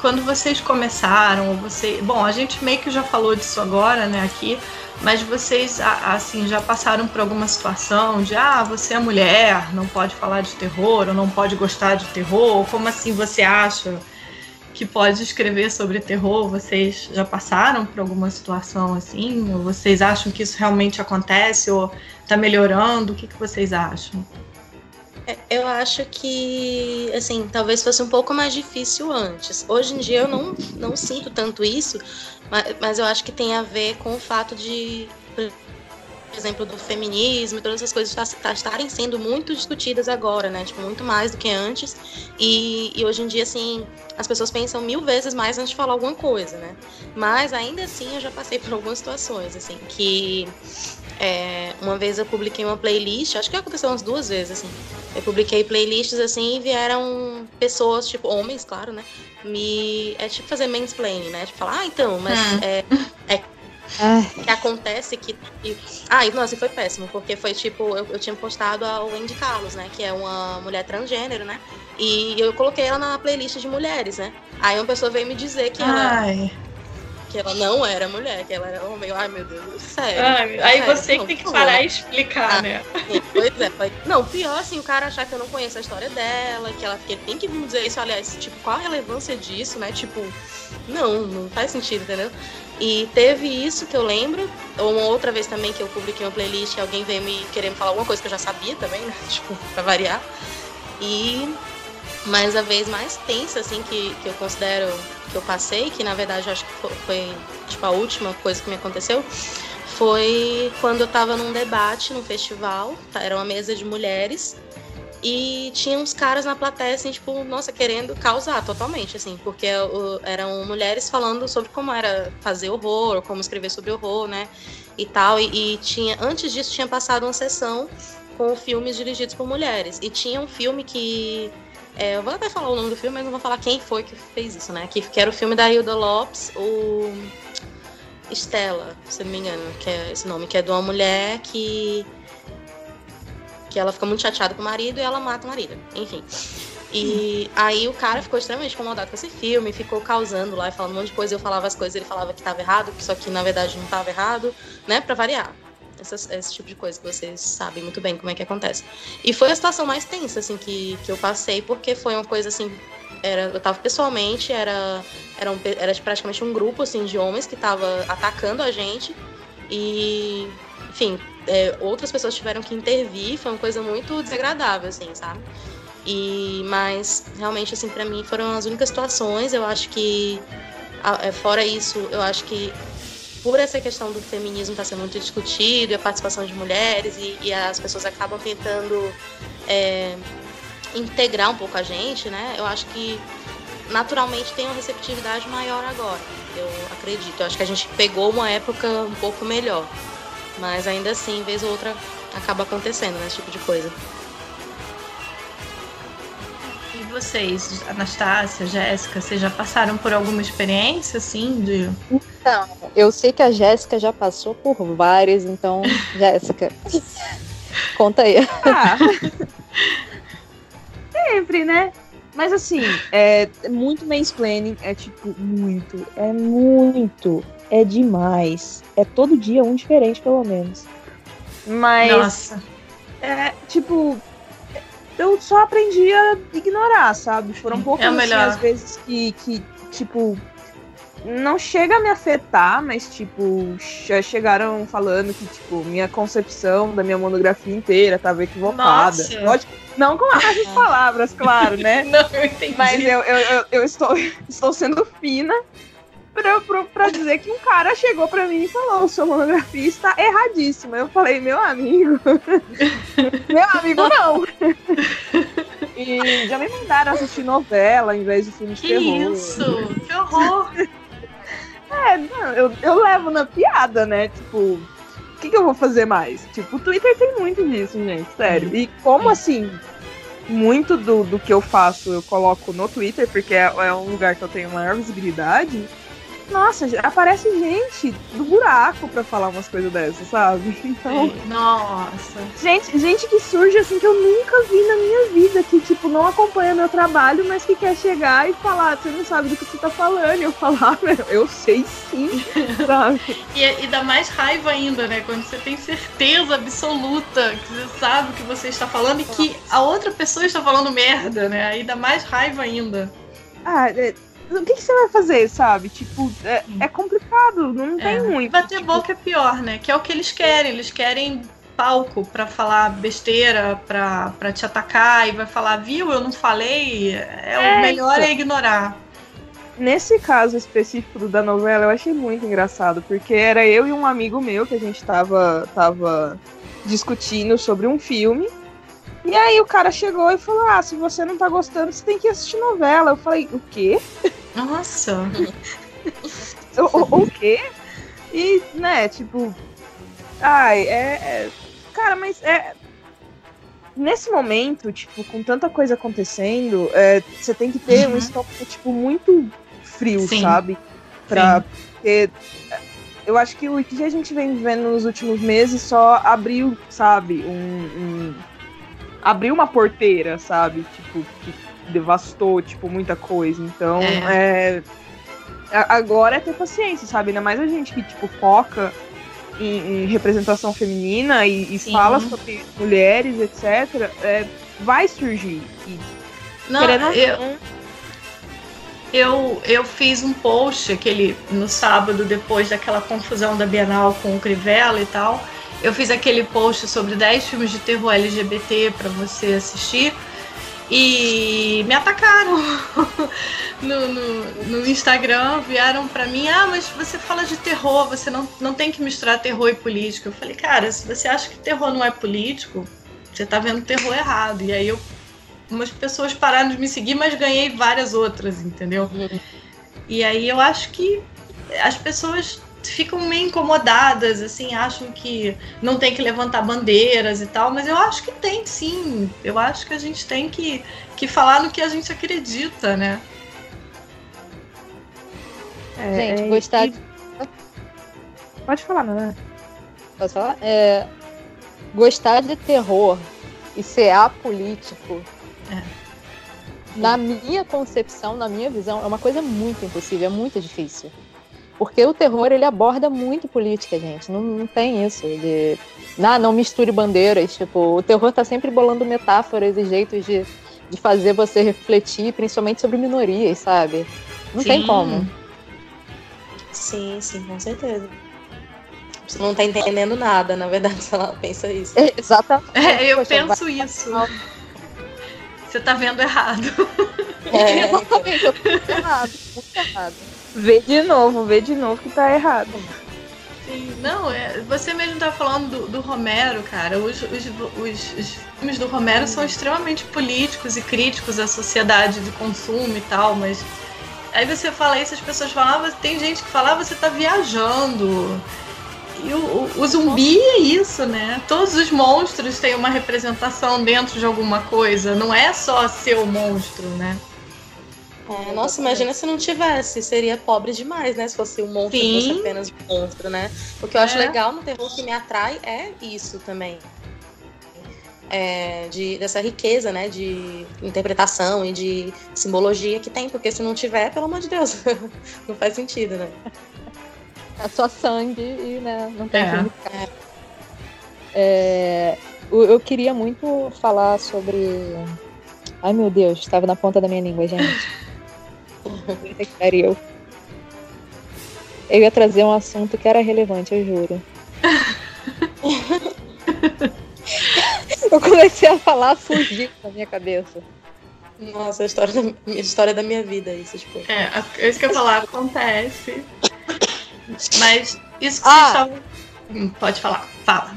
quando vocês começaram, você, bom, a gente meio que já falou disso agora, né, aqui, mas vocês assim já passaram por alguma situação de ah, você é mulher, não pode falar de terror, ou não pode gostar de terror, como assim você acha que pode escrever sobre terror? Vocês já passaram por alguma situação assim? Ou vocês acham que isso realmente acontece ou está melhorando? O que, que vocês acham? É, eu acho que, assim, talvez fosse um pouco mais difícil antes. Hoje em dia eu não, não sinto tanto isso, mas, mas eu acho que tem a ver com o fato de, exemplo, do feminismo e todas essas coisas tá, tá, estarem sendo muito discutidas agora, né? Tipo, muito mais do que antes. E, e hoje em dia, assim, as pessoas pensam mil vezes mais antes de falar alguma coisa, né? Mas ainda assim eu já passei por algumas situações, assim, que é, uma vez eu publiquei uma playlist, acho que aconteceu umas duas vezes, assim. Eu publiquei playlists assim e vieram pessoas, tipo, homens, claro, né? Me. É tipo fazer mansplaining, né? Tipo, falar, ah, então, mas hum. é, é que acontece que. E, ah, e nossa, e foi péssimo, porque foi tipo, eu, eu tinha postado a Wendy Carlos, né? Que é uma mulher transgênero, né? E eu coloquei ela na playlist de mulheres, né? Aí uma pessoa veio me dizer que ela. Que ela não era mulher, que ela era homem. Ai, meu Deus, sério. Ai, aí sério, você não, que tem que parar favor. e explicar, Ah, né? Sim, Pois é, foi... Não, pior assim, o cara achar que eu não conheço a história dela, que ela que ele tem que me dizer isso, aliás, tipo, qual a relevância disso, né? Tipo, não, não faz sentido, entendeu? E teve isso que eu lembro, ou uma outra vez também que eu publiquei uma playlist e alguém veio me querer me falar alguma coisa que eu já sabia também, né? [laughs] Tipo, pra variar. E mas a vez mais tensa, assim, que, que eu considero que eu passei, que na verdade eu acho que foi, foi, tipo, a última coisa que me aconteceu, foi quando eu tava num debate num festival, tá? era uma mesa de mulheres, e tinha uns caras na plateia, assim, tipo, nossa, querendo causar totalmente, assim, porque eram mulheres falando sobre como era fazer horror, como escrever sobre horror, né, e tal, e, e tinha, antes disso tinha passado uma sessão com filmes dirigidos por mulheres, e tinha um filme que, é, eu vou até falar o nome do filme, mas não vou falar quem foi que fez isso, né, que, que era o filme da Hilda Lopes, o Estela, se não me engano, que é esse nome, que é de uma mulher que que ela fica muito chateada com o marido e ela mata o marido. Enfim. E aí o cara ficou extremamente incomodado com esse filme, ficou causando lá, falando um monte de coisa. Eu falava as coisas, ele falava que estava errado, só que na verdade não estava errado, né? Pra variar. Essas- esse tipo de coisa que vocês sabem muito bem como é que acontece. E foi a situação mais tensa, assim, que, que eu passei, porque foi uma coisa assim. Era, eu tava pessoalmente, era, era, um, era praticamente um grupo assim, de homens que tava atacando a gente. E, enfim, é, outras pessoas tiveram que intervir, foi uma coisa muito desagradável, assim, sabe? E, mas realmente, assim, para mim foram as únicas situações. Eu acho que, é, fora isso, eu acho que por essa questão do feminismo estar sendo muito discutido e a participação de mulheres e, e as pessoas acabam tentando é, integrar um pouco a gente, né? Eu acho que naturalmente tem uma receptividade maior agora. Eu acredito. Eu acho que a gente pegou uma época um pouco melhor. Mas ainda assim, vez ou outra, acaba acontecendo, né? Esse tipo de coisa. Vocês, Anastácia, Jéssica, vocês já passaram por alguma experiência, assim, de... Então, eu sei que a Jéssica já passou por várias, então, [laughs] Jéssica, conta aí. Ah. [laughs] Sempre, né? Mas assim, é muito mansplaining, é tipo, muito, é muito, é demais. É todo dia um diferente, pelo menos. Mas, Nossa. é, tipo, eu só aprendi a ignorar, sabe? Foram poucas, É assim, as vezes que, que, tipo, não chega a me afetar, mas, tipo, já chegaram falando que, tipo, minha concepção da minha monografia inteira tava equivocada. Nossa. Lógico, não com essas palavras, claro, né? [laughs] Não, eu entendi. Mas eu, eu, eu, eu estou, [laughs] estou sendo fina pra, pra, pra dizer que um cara chegou pra mim e falou: sua monografia está erradíssima. Eu falei, meu amigo. [laughs] meu amigo, não. e já me mandaram assistir novela em vez de filme de Que terror. isso? Que horror! É, não, eu, eu levo na piada, né? Tipo, o que, que eu vou fazer mais? Tipo, o Twitter tem muito disso, gente, sério. E como assim, muito do, do que eu faço eu coloco no Twitter, porque é, é um lugar que eu tenho maior visibilidade. Nossa, aparece gente do buraco pra falar umas coisas dessas, sabe? Então, Nossa. gente, gente que surge assim que eu nunca vi na minha vida, que tipo, não acompanha meu trabalho, mas que quer chegar e falar, você não sabe do que você tá falando. E eu falar, [laughs] eu sei sim, [laughs] sabe? E, e dá mais raiva ainda, né? Quando você tem certeza absoluta que você sabe o que você está falando e que a outra pessoa está falando merda, né? Aí dá mais raiva ainda. Ah, é, o que, que você vai fazer, sabe? Tipo, é, é complicado, não tem É. muito. Bater tipo, boca é pior, né? Que é o que eles querem. Eles querem palco pra falar besteira, pra, pra te atacar e vai falar, viu, eu não falei. É, É, o melhor então. é ignorar. Nesse caso específico da novela, eu achei muito engraçado, porque era eu e um amigo meu que a gente tava, tava discutindo sobre um filme. E aí o cara chegou e falou: Ah, se você não tá gostando, você tem que assistir novela. Eu falei, o quê? Nossa. O, o, o quê? E, né, tipo. Ai, é. é- Cara, mas é. Nesse momento, tipo, com tanta coisa acontecendo, é, você tem que ter um Uhum. estômago, tipo, muito frio, Sim. sabe? Pra ter. eu acho que o que a gente vem vivendo nos últimos meses só abriu, sabe, um, um abriu uma porteira, sabe, tipo, que devastou, tipo, muita coisa. Então, é. é agora é ter paciência, sabe? Ainda mais a gente que, tipo, foca em, em representação feminina e, e fala sobre mulheres, etc. É, vai surgir. E, não, eu, eu, eu fiz um post aquele no sábado, depois daquela confusão da Bienal com o Crivella e tal. Eu fiz aquele post sobre 10 filmes de terror LGBT para você assistir e me atacaram [laughs] no, no, no, Instagram, vieram para mim, ah, mas você fala de terror, você não, não tem que misturar terror e política. Eu falei, cara, se você acha que terror não é político, você tá vendo terror errado. E aí eu, umas pessoas pararam de me seguir, mas ganhei várias outras, entendeu? Uhum. E aí eu acho que as pessoas ficam meio incomodadas, assim, acham que não tem que levantar bandeiras e tal, mas eu acho que tem sim. Eu acho que a gente tem que, que falar no que a gente acredita, né? É, gente, é, gostar e... de... Pode falar, né? Posso falar? É, gostar de terror e ser apolítico, é. na minha concepção, na minha visão, é uma coisa muito impossível, é muito difícil. Porque o terror, ele aborda muito política, gente. Não, não tem isso de... Ah, não misture bandeiras. Tipo, o terror tá sempre bolando metáforas e jeitos de, de fazer você refletir, principalmente sobre minorias, sabe? Não sim. tem como. Sim, sim, com certeza. Você não tá entendendo nada, na verdade, [laughs] se ela pensa isso. É, exatamente. É, eu Poxa, penso vai... isso. Você tá vendo errado. É, [laughs] exatamente, eu tô errado, muito errado. Vê de novo, vê de novo que tá errado. Sim, não, é, você mesmo tá falando do, do Romero, cara. Os, os, os, os, filmes do Romero são extremamente políticos e críticos à sociedade de consumo e tal, mas aí você fala isso, as pessoas falam, ah, tem gente que fala, ah, você tá viajando. E o, o, o, zumbi é isso, né? Todos os monstros têm uma representação dentro de alguma coisa. Não é só ser o monstro, né? É, nossa, imagina se não tivesse. Seria pobre demais, né? Se fosse um monstro, Sim. fosse apenas um monstro, né? O que eu acho é. legal no terror que me atrai é isso também. É, de, dessa riqueza, né? De interpretação e de simbologia que tem. Porque se não tiver, pelo amor de Deus, [laughs] não faz sentido, né? É só sangue e né, não tem é. É, eu queria muito falar sobre. Ai meu Deus, estava na ponta da minha língua, gente. [laughs] que pariu. Eu ia trazer um assunto que era relevante, eu juro. [laughs] eu comecei a falar, fugir da minha cabeça. Nossa, a história da, a história da minha vida, isso, tipo. É, é isso que eu ia falar, acontece. Mas isso que ah. você estava. Hum, pode falar, fala.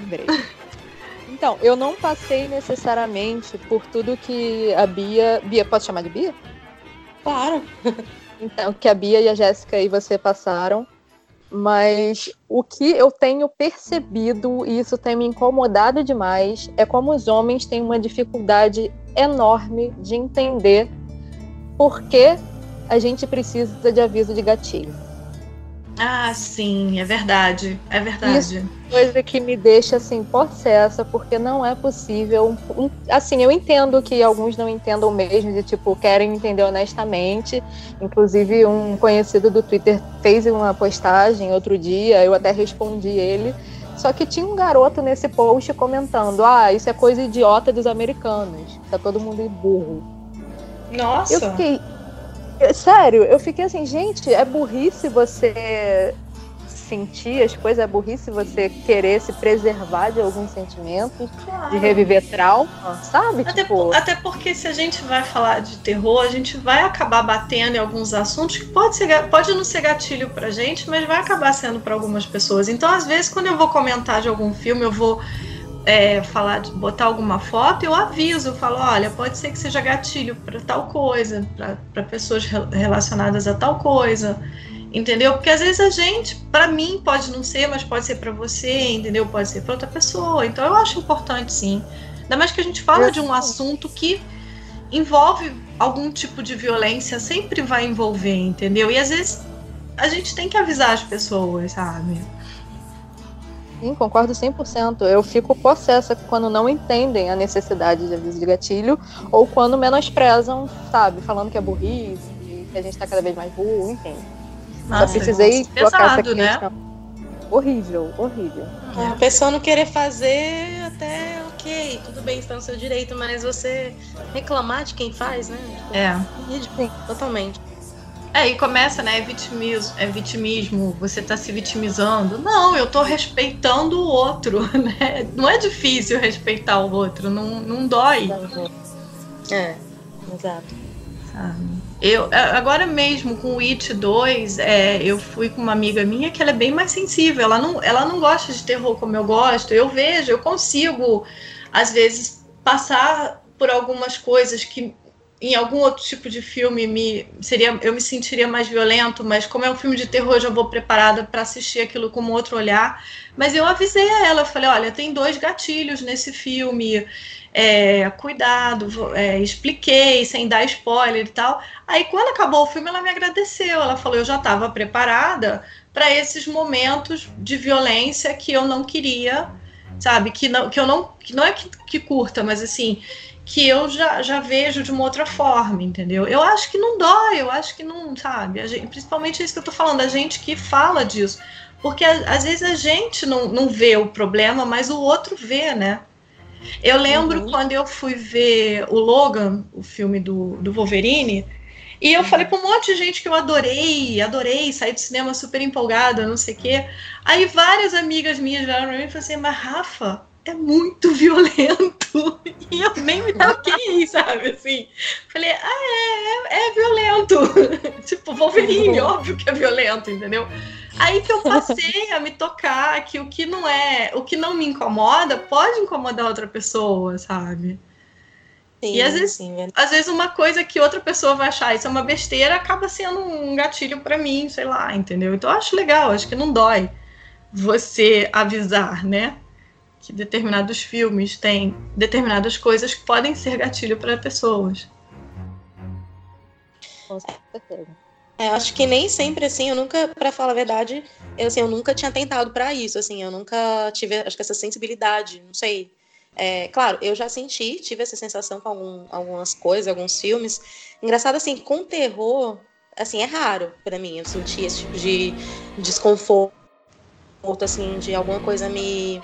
Então, eu não passei necessariamente por tudo que a Bia. Bia, pode chamar de Bia? Claro. [laughs] Então, que a Bia e a Jéssica e você passaram. Mas o que eu tenho percebido, e isso tem me incomodado demais, é como os homens têm uma dificuldade enorme de entender por que a gente precisa de aviso de gatilho. Ah, sim, é verdade. É verdade. Isso é coisa que me deixa assim possessa, porque não é possível. Assim, eu entendo que alguns não entendam mesmo, de tipo, querem entender honestamente. Inclusive, um conhecido do Twitter fez uma postagem outro dia, eu até respondi ele. Só que tinha um garoto nesse post comentando: Ah, isso é coisa idiota dos americanos. Tá todo mundo burro. Nossa! Eu fiquei, Sério, eu fiquei assim, gente, é burrice você sentir as coisas, é burrice você querer se preservar de alguns sentimentos, claro. de reviver trauma, sabe? Até, tipo... por, até porque se a gente vai falar de terror, a gente vai acabar batendo em alguns assuntos que pode, ser, pode não ser gatilho pra gente, mas vai acabar sendo para algumas pessoas. Então, às vezes, quando eu vou comentar de algum filme, eu vou é, falar, botar alguma foto, eu aviso, eu falo, olha, pode ser que seja gatilho para tal coisa, para pessoas relacionadas a tal coisa, entendeu? Porque às vezes a gente, para mim pode não ser, mas pode ser para você, entendeu? Pode ser para outra pessoa. Então eu acho importante sim. Ainda mais que a gente fala de um assunto que envolve algum tipo de violência, sempre vai envolver, entendeu? E às vezes a gente tem que avisar as pessoas, sabe? Sim, concordo 100%. Eu fico possessa quando não entendem a necessidade de aviso de gatilho ou quando menosprezam, sabe, falando que é burrice, que a gente tá cada vez mais burro, enfim. Nossa, Só precisei colocar essa né? questão. Né? Horrível, horrível. É, a pessoa não querer fazer até ok, tudo bem, está no seu direito, mas você reclamar de quem faz, né? Tipo, é. Ridículo, totalmente. É, e começa, né? É vitimismo, é vitimismo, você tá se vitimizando. Não, eu tô respeitando o outro, [laughs] né? Não é difícil respeitar o outro, não, não dói. É, exato. Sabe? Eu, agora mesmo, com o It 2, é, eu fui com uma amiga minha que ela é bem mais sensível. Ela não, ela não gosta de terror como eu gosto. Eu vejo, eu consigo, às vezes, passar por algumas coisas que em algum outro tipo de filme me seria eu me sentiria mais violento, mas como é um filme de terror, eu já vou preparada para assistir aquilo com outro olhar. Mas eu avisei a ela, falei, olha, tem dois gatilhos nesse filme, é, cuidado, é, expliquei sem dar spoiler e tal. Aí quando acabou o filme, ela me agradeceu, ela falou, eu já estava preparada para esses momentos de violência que eu não queria, sabe, que não que eu não que não é que, que curta, mas assim que eu já, já vejo de uma outra forma, entendeu? Eu acho que não dói, eu acho que não, sabe? Gente, principalmente isso que eu tô falando, a gente que fala disso. Porque às vezes a gente não, não vê o problema, mas o outro vê, né? Eu lembro uhum. quando eu fui ver o Logan, o filme do, do Wolverine, e eu falei pra um monte de gente que eu adorei, adorei, saí do cinema super empolgada, não sei o quê. Aí várias amigas minhas vieram pra mim e falaram assim, mas Rafa, é muito violento. [laughs] E eu nem me toquei, sabe? Assim, falei, ah, é, é, é violento. [laughs] tipo, Wolverine, óbvio que é violento, entendeu? Aí que eu passei a me tocar que o que não é, o que não me incomoda pode incomodar outra pessoa, sabe? Sim, e às vezes, sim, às vezes uma coisa que outra pessoa vai achar isso é uma besteira acaba sendo um gatilho para mim, sei lá, entendeu? Então eu acho legal, acho que não dói você avisar, né? Que determinados filmes têm determinadas coisas que podem ser gatilho para pessoas. Com certeza. É, eu acho que nem sempre assim, eu nunca, para falar a verdade, eu, assim, eu nunca tinha tentado para isso, assim, eu nunca tive, acho que essa sensibilidade, não sei. É, claro, eu já senti, tive essa sensação com algum, algumas coisas, alguns filmes. Engraçado assim, com terror, assim, é raro para mim eu sentir esse tipo de desconforto, assim, de alguma coisa me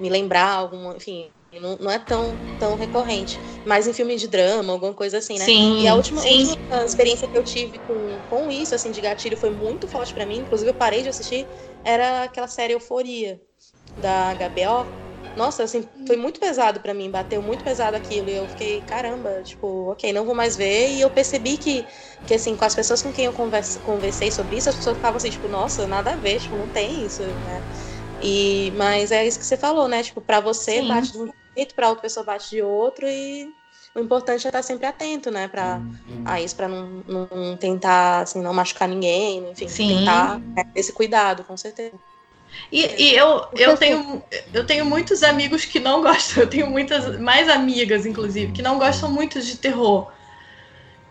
me lembrar alguma, enfim, não, não, é tão, tão recorrente. Mas em filme de drama, alguma coisa assim, né? Sim, e a última, sim. última experiência que eu tive com, com isso, assim, de gatilho, foi muito forte para mim. Inclusive, eu parei de assistir, era aquela série Euforia, da HBO. Nossa, assim, foi muito pesado para mim, bateu muito pesado aquilo. E eu fiquei, caramba, tipo, ok, não vou mais ver. E eu percebi que, que assim, com as pessoas com quem eu converse, conversei sobre isso, as pessoas ficavam assim, tipo, nossa, nada a ver, tipo, não tem isso, né? E, mas é isso que você falou, né? Tipo, para você Sim. bate de um jeito, para outra pessoa bate de outro e o importante é estar sempre atento, né, para a isso, para não, não tentar assim, não machucar ninguém, enfim, Sim. tentar né, esse cuidado, com certeza. E, e, eu, eu, tenho, eu tenho muitos amigos que não gostam, [laughs] eu tenho muitas, mais amigas, inclusive, que não gostam muito de terror.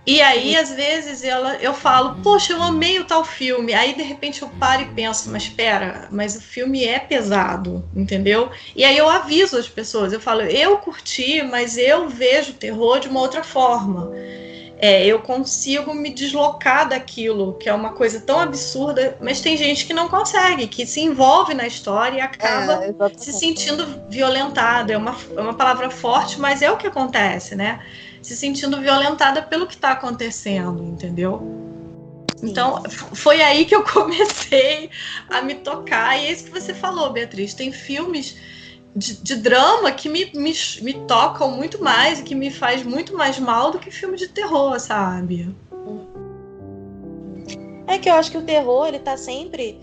E aí, às vezes, ela, eu falo, poxa, eu amei o tal filme. Aí, de repente, eu paro e penso, mas espera, mas o filme é pesado, entendeu? E aí eu aviso as pessoas, eu falo, eu curti, mas eu vejo terror de uma outra forma. É, eu consigo me deslocar daquilo, que é uma coisa tão absurda, mas tem gente que não consegue, que se envolve na história e acaba é, se sentindo violentada. É uma, é uma palavra forte, mas é o que acontece, né? Se sentindo violentada pelo que está acontecendo, entendeu? Então, foi aí que eu [laughs] comecei a me tocar. E é isso que você falou, Beatriz. Tem filmes de, de drama que me, me, me tocam muito mais e que me faz muito mais mal do que filme de terror, sabe? É que eu acho que o terror, ele tá sempre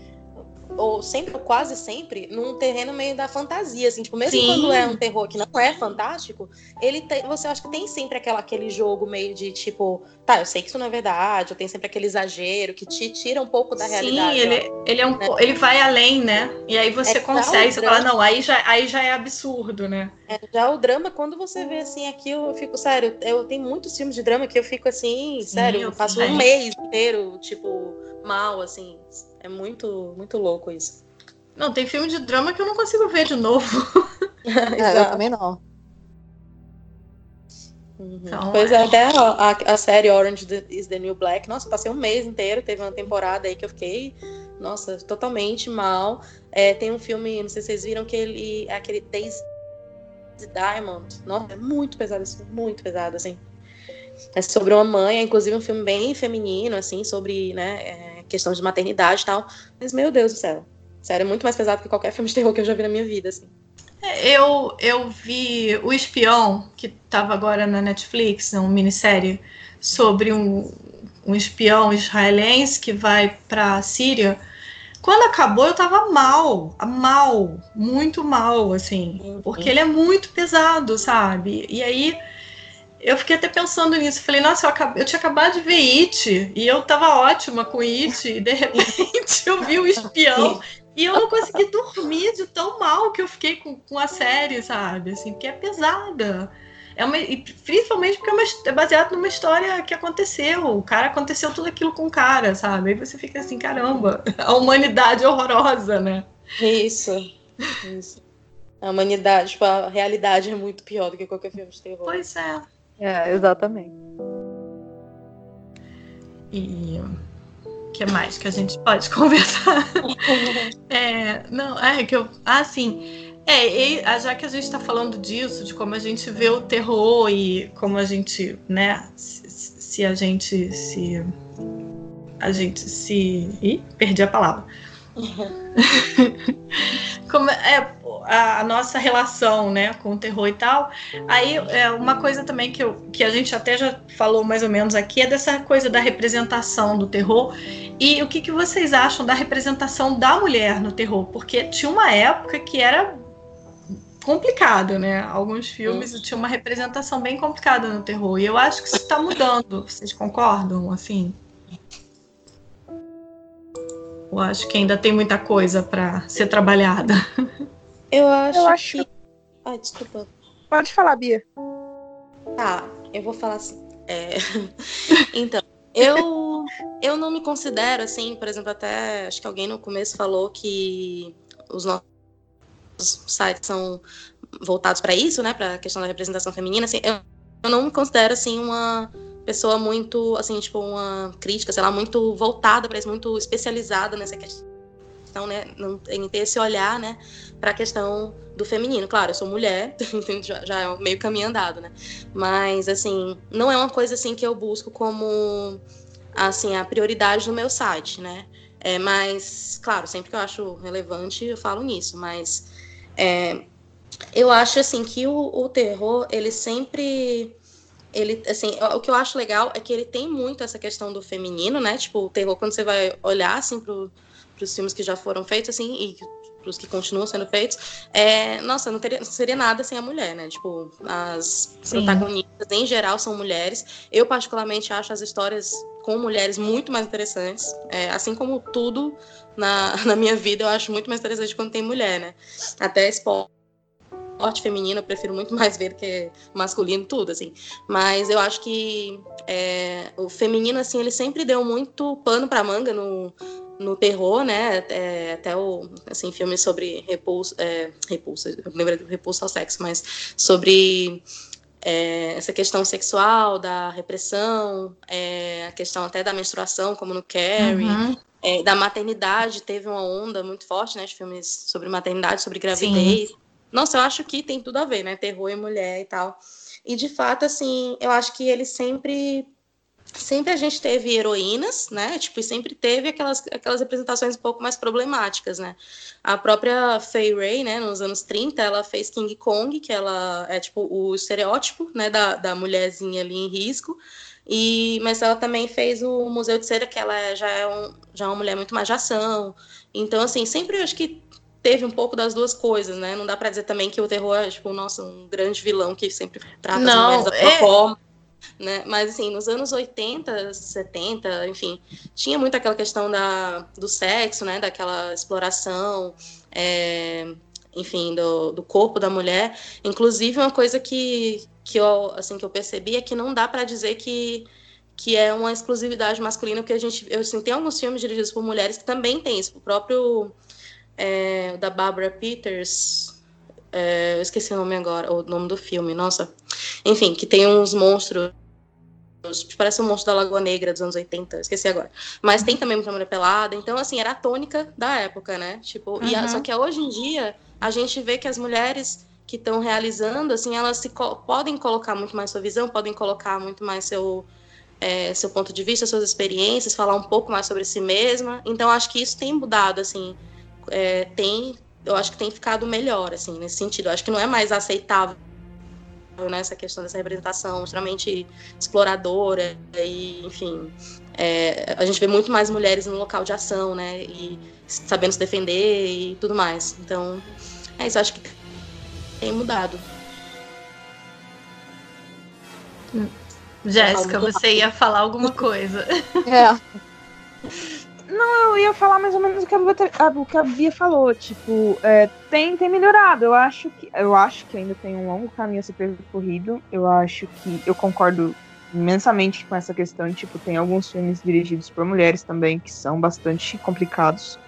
ou sempre, ou quase sempre, num terreno meio da fantasia, assim, tipo, mesmo Sim. quando é um terror que não é fantástico, ele tem, você acha que tem sempre aquela, aquele jogo meio de tipo, tá, eu sei que isso não é verdade, ou tem sempre aquele exagero que te tira um pouco da Sim, realidade. Sim, ele, ele é um né? ele vai além, né? E aí você é, consegue, você fala, não, aí já, aí já é absurdo, né? É, já o drama, quando você vê assim aquilo, eu fico, sério, eu tenho muitos filmes de drama que eu fico assim, Sim, sério, eu passo um mês inteiro, tipo, mal, assim, é muito, muito louco isso. Não, tem filme de drama que eu não consigo ver de novo. [laughs] é, eu também não. Uhum. Então, pois é, é até a, a, série Orange is the New Black, nossa, passei um mês inteiro, teve uma temporada aí que eu fiquei, nossa, totalmente mal. É, tem um filme, não sei se vocês viram, que ele é aquele Days Diamond. Nossa, é muito pesado esse filme, muito pesado, assim. É sobre uma mãe, é inclusive um filme bem feminino, assim, sobre, né, é, questão de maternidade e tal. Mas, meu Deus do céu. Sério, é muito mais pesado que qualquer [laughs] filme de terror que eu já vi na minha vida, assim. É, eu, eu vi O Espião, que estava agora na Netflix, uma minissérie sobre um, um espião israelense que vai para a Síria. Quando acabou, eu tava mal, mal, muito mal, assim, uhum. porque ele é muito pesado, sabe? E aí eu fiquei até pensando nisso. Falei, nossa, eu, acabei, eu tinha acabado de ver It e eu tava ótima com It, e de [laughs] repente eu vi o [laughs] espião e eu não consegui dormir de tão mal que eu fiquei com, com a série, sabe? Assim, porque é pesada. É uma, e principalmente porque é, uma, é baseado numa história que aconteceu. O cara aconteceu tudo aquilo com o cara, sabe? Aí você fica assim, caramba, a humanidade é horrorosa, né? Isso. Isso. A humanidade, tipo, a realidade é muito pior do que qualquer filme de terror. Pois é. É, exatamente. E o que mais que a gente pode [laughs] conversar? é, não, é que eu. Ah, sim. É, e, já que a gente está falando disso, de como a gente vê o terror e como a gente, né, se, se a gente se. A gente se. Ih, perdi a palavra. [laughs] como é a, nossa relação né, com o terror e tal. Aí é uma coisa também que, eu, que a gente até já falou mais ou menos aqui é dessa coisa da representação do terror. E o que, que vocês acham da representação da mulher no terror? Porque tinha uma época que era complicado, né? Alguns filmes hum. tinham uma representação bem complicada no terror. E eu acho que isso está mudando. Vocês concordam? Assim? Eu acho que ainda tem muita coisa para ser trabalhada. Eu acho, eu acho que. Ai, desculpa. Pode falar, Bia. Tá, eu vou falar assim. É... [laughs] então, eu, eu não me considero assim, por exemplo, até acho que alguém no começo falou que os nossos sites são voltados para isso, né, para a questão da representação feminina. Assim, eu, eu não me considero assim uma pessoa muito, assim, tipo, uma crítica, sei lá, muito voltada para isso, muito especializada nessa questão, né, em ter esse olhar, né, para a questão do feminino. Claro, eu sou mulher, [laughs] já, já é meio caminho andado, né, mas, assim, não é uma coisa, assim, que eu busco como, assim, a prioridade no meu site, né, é, mas, claro, sempre que eu acho relevante, eu falo nisso, mas é, eu acho, assim, que o, o terror, ele sempre ele, assim, o que eu acho legal é que ele tem muito essa questão do feminino, né? Tipo, o terror, quando você vai olhar, assim, pro, pros filmes que já foram feitos, assim, e pros que continuam sendo feitos, é, nossa, não, teria, não seria nada sem a mulher, né? Tipo, as Sim. protagonistas, em geral, são mulheres. Eu, particularmente, acho as histórias com mulheres muito mais interessantes, é, assim como tudo na, [laughs] na minha vida, eu acho muito mais interessante quando tem mulher, né? Até esporte esporte feminino eu prefiro muito mais ver que masculino, tudo, assim. Mas eu acho que é, o feminino, assim, ele sempre deu muito pano pra manga no, no terror, né? É, até o, assim, filmes sobre repulsa, é, repulsa, eu lembro do repulso ao sexo, mas sobre é, essa questão sexual, da repressão, é, a questão até da menstruação, como no Carrie, uhum. é, da maternidade, teve uma onda muito forte, né, de filmes sobre maternidade, sobre gravidez. Sim. Nossa, eu acho que tem tudo a ver, né? Terror e mulher e tal. E de fato, assim, eu acho que ele sempre sempre a gente teve heroínas, né? Tipo, e sempre teve aquelas, aquelas representações um pouco mais problemáticas, né? A própria Fay Ray, né, nos anos 30, ela fez King Kong, que ela é tipo o estereótipo, né, da, da mulherzinha ali em risco. E, mas ela também fez o Museu de Cera, que ela é, já, é um, já é uma mulher muito mais de ação. Então, assim, sempre eu acho que teve um pouco das duas coisas, né? Não dá para dizer também que o terror é, tipo, nossa, um grande vilão que sempre trata Não, as mulheres da é... forma. Né? Mas, assim, nos anos 80, 70, enfim, tinha muito aquela questão da, do sexo, né? Daquela exploração, é, enfim, do, do corpo da mulher. Inclusive, uma coisa que, que, eu, assim, que eu percebi é que não dá para dizer que que é uma exclusividade masculina, porque a gente, eu assim, tem alguns filmes dirigidos por mulheres que também tem isso. O próprio é, da Barbara Peters. É, eu esqueci o nome agora, o nome do filme, nossa. Enfim, que tem uns monstros. Parece um monstro da Lagoa Negra dos anos 80, esqueci agora. Mas tem também muita mulher pelada. Então, assim, era a tônica da época, né? Tipo, uhum. a, só que hoje em dia a gente vê que as mulheres que estão realizando, assim, elas se co podem colocar muito mais sua visão, podem colocar muito mais seu, é, seu ponto de vista, suas experiências, falar um pouco mais sobre si mesma. Então, acho que isso tem mudado, assim, é, tem, eu acho que tem ficado melhor, assim, nesse sentido. Eu acho que não é mais aceitável né, essa questão dessa representação extremamente exploradora e, enfim, é, a gente vê muito mais mulheres no local de ação, né, e sabendo se defender e tudo mais. Então, é isso, acho que tem mudado. Jéssica, você ia falar alguma [laughs] coisa. É. Não, eu ia falar mais ou menos o que a o que a Bia falou. Tipo, é, tem, tem melhorado. Eu acho, que, eu acho que ainda tem um longo caminho a ser percorrido. Eu acho que. Eu concordo imensamente com essa questão. Tipo, tem alguns filmes dirigidos por mulheres também que são bastante complicados.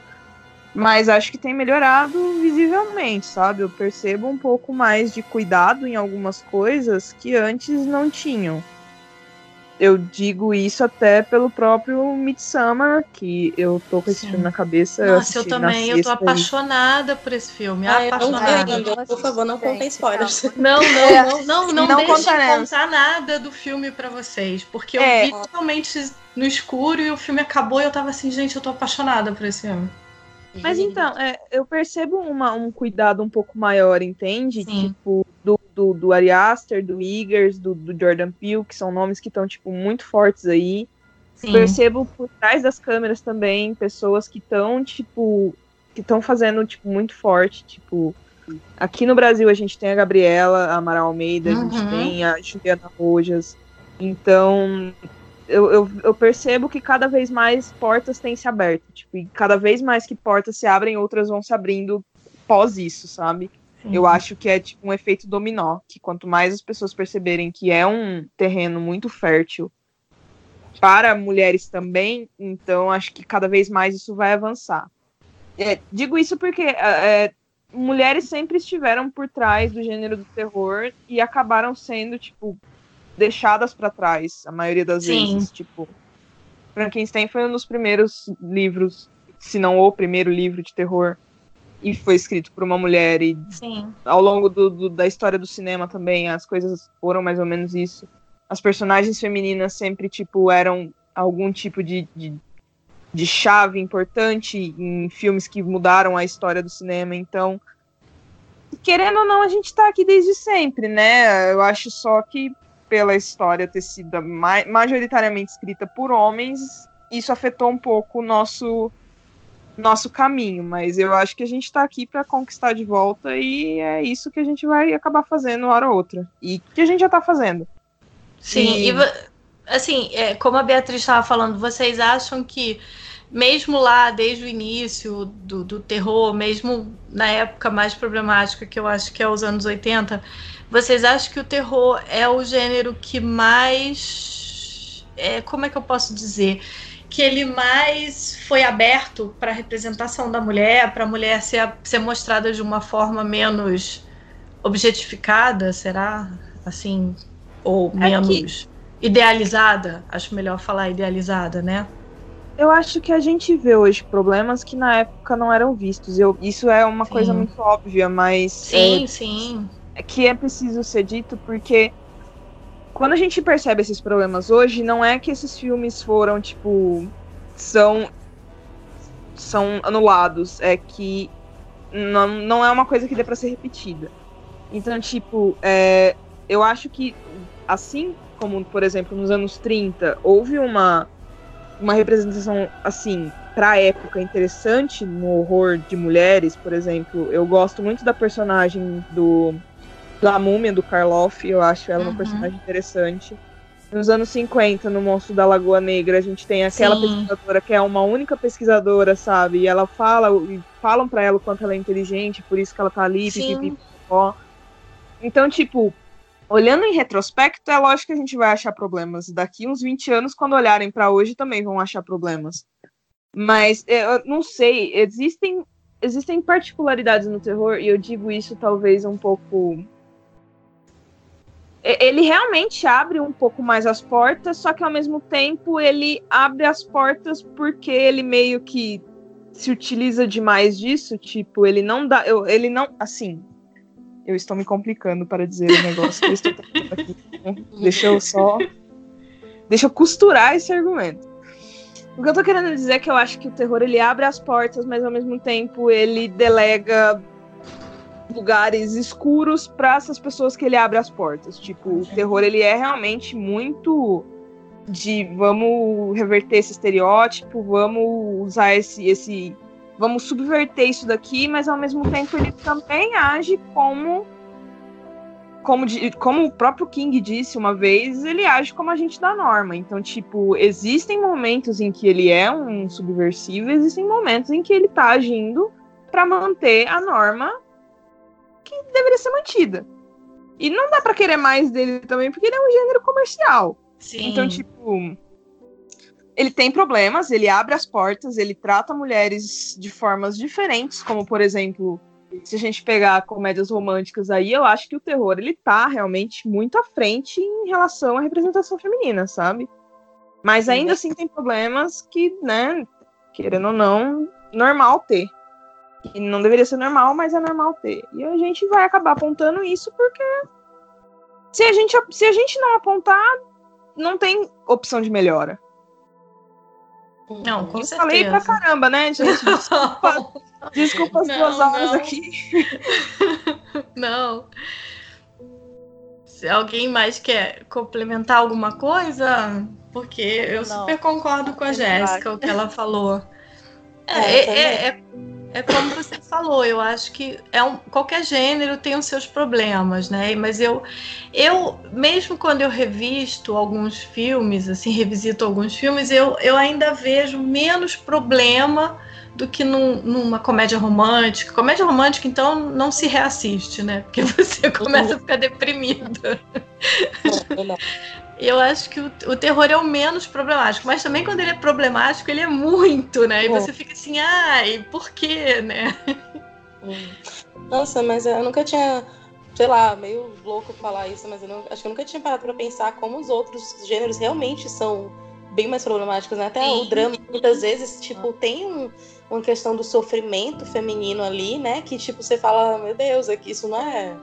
Mas acho que tem melhorado visivelmente, sabe? Eu percebo um pouco mais de cuidado em algumas coisas que antes não tinham. Eu digo isso até pelo próprio Midsummer, que eu tô com esse Sim. filme na cabeça. Nossa, eu, eu também, eu tô apaixonada por esse filme. Ah, apaixonada. Não, por favor, não contem spoilers. Não, não, é. não, não, não, não deixe contar nada do filme para vocês. Porque eu é. vi totalmente no escuro e o filme acabou e eu tava assim, gente, eu tô apaixonada por esse filme. Mas então, é, eu percebo uma, um cuidado um pouco maior, entende? Sim. Tipo, do, do, do Ari Aster, do Eagers, do, do Jordan Peele, que são nomes que estão, tipo, muito fortes aí. Sim. Percebo por trás das câmeras também pessoas que estão, tipo, que estão fazendo, tipo, muito forte, tipo... Aqui no Brasil a gente tem a Gabriela, a Amaral Almeida, uhum. a gente uhum. tem a Juliana Rojas. Então, eu, eu, eu, percebo que cada vez mais portas têm se aberto. Tipo, e cada vez mais que portas se abrem, outras vão se abrindo pós isso, sabe? Sim. Eu acho que é tipo um efeito dominó, que quanto mais as pessoas perceberem que é um terreno muito fértil para mulheres também, então acho que cada vez mais isso vai avançar. É, digo isso porque é, é mulheres sempre estiveram por trás do gênero do terror e acabaram sendo, tipo, deixadas para trás, a maioria das Sim. vezes. Tipo, Frankenstein foi um dos primeiros livros, se não o primeiro livro de terror, e foi escrito por uma mulher. E Sim. ao longo do, do, da história do cinema também, as coisas foram mais ou menos isso. As personagens femininas sempre, tipo, eram algum tipo de, de, de chave importante em filmes que mudaram a história do cinema, então querendo ou não, a gente tá aqui desde sempre, né? Eu acho só que pela história ter sido ma majoritariamente escrita por homens, isso afetou um pouco o nosso nosso caminho, mas eu acho que a gente está aqui para conquistar de volta e é isso que a gente vai acabar fazendo uma hora ou outra. E que a gente já está fazendo. Sim, e, e assim, é, como a Beatriz estava falando, vocês acham que mesmo lá desde o início do, do terror, mesmo na época mais problemática, que eu acho que é os anos 80, vocês acham que o terror é o gênero que mais. É, como é que eu posso dizer? Que ele mais foi aberto para a representação da mulher, para a mulher ser, ser mostrada de uma forma menos objetificada, será? Assim, ou é menos idealizada? Acho melhor falar idealizada, né? Eu acho que a gente vê hoje problemas que na época não eram vistos. Eu, isso é uma sim. coisa muito óbvia, mas. Sim, é, sim que é preciso ser dito porque quando a gente percebe esses problemas hoje, não é que esses filmes foram, tipo, são são anulados, é que não, não é uma coisa que dê para ser repetida. Então, tipo, é, eu acho que assim como, por exemplo, nos anos 30, houve uma uma representação assim para a época interessante no horror de mulheres, por exemplo. Eu gosto muito da personagem do da múmia do Karloff, eu acho ela uhum. uma personagem interessante. Nos anos 50, no Monstro da Lagoa Negra, a gente tem aquela Sim. pesquisadora que é uma única pesquisadora, sabe? E ela fala, e falam para ela o quanto ela é inteligente, por isso que ela tá ali, pipipi, Então, tipo, olhando em retrospecto, é lógico que a gente vai achar problemas. Daqui uns 20 anos, quando olharem para hoje, também vão achar problemas. Mas eu não sei, existem existem particularidades no terror, e eu digo isso talvez um pouco. Ele realmente abre um pouco mais as portas, só que ao mesmo tempo ele abre as portas porque ele meio que se utiliza demais disso. Tipo, ele não dá. Ele não. Assim, eu estou me complicando para dizer o negócio que eu estou aqui. Né? Deixa eu só. Deixa eu costurar esse argumento. O que eu tô querendo dizer é que eu acho que o terror ele abre as portas, mas ao mesmo tempo ele delega lugares escuros para essas pessoas que ele abre as portas. Tipo, o terror ele é realmente muito de vamos reverter esse estereótipo, vamos usar esse esse vamos subverter isso daqui, mas ao mesmo tempo ele também age como como, como o próprio King disse uma vez, ele age como a gente da norma. Então, tipo, existem momentos em que ele é um subversivo, existem momentos em que ele tá agindo para manter a norma que deveria ser mantida. E não dá para querer mais dele também, porque ele é um gênero comercial. Sim. Então, tipo, ele tem problemas, ele abre as portas, ele trata mulheres de formas diferentes, como por exemplo, se a gente pegar comédias românticas aí, eu acho que o terror ele tá realmente muito à frente em relação à representação feminina, sabe? Mas ainda assim tem problemas que, né, querendo ou não, normal ter. E não deveria ser normal, mas é normal ter. E a gente vai acabar apontando isso porque se a gente, se a gente não apontar, não tem opção de melhora. Não, com eu certeza. Falei pra caramba, né, gente? Desculpa, [laughs] desculpa as não, duas horas aqui. [laughs] Não. Se alguém mais quer complementar alguma coisa, porque eu não. super concordo com a Jéssica, o que ela falou. É, é, é, é é como você falou, eu acho que é um, qualquer gênero tem os seus problemas, né? Mas eu, eu mesmo quando eu revisto alguns filmes, assim, [laughs] revisito alguns filmes, eu, eu ainda vejo menos problema do que num, numa comédia romântica. Comédia romântica, então, não se reassiste, né? Porque [laughs] você começa a ficar deprimida. Eu acho que o, o, terror é o menos problemático, mas também quando ele é problemático, ele é muito, né? E é. você fica assim, ai, por quê, né? Hum. Nossa, mas eu nunca tinha, sei lá, meio louco falar isso, mas eu não, acho que eu nunca tinha parado pra pensar como os outros gêneros realmente são bem mais problemáticos, né? Até Sim. o drama, muitas vezes, tipo, tem um, uma questão do sofrimento feminino ali, né? Que, tipo, você fala, meu Deus, aqui isso não é,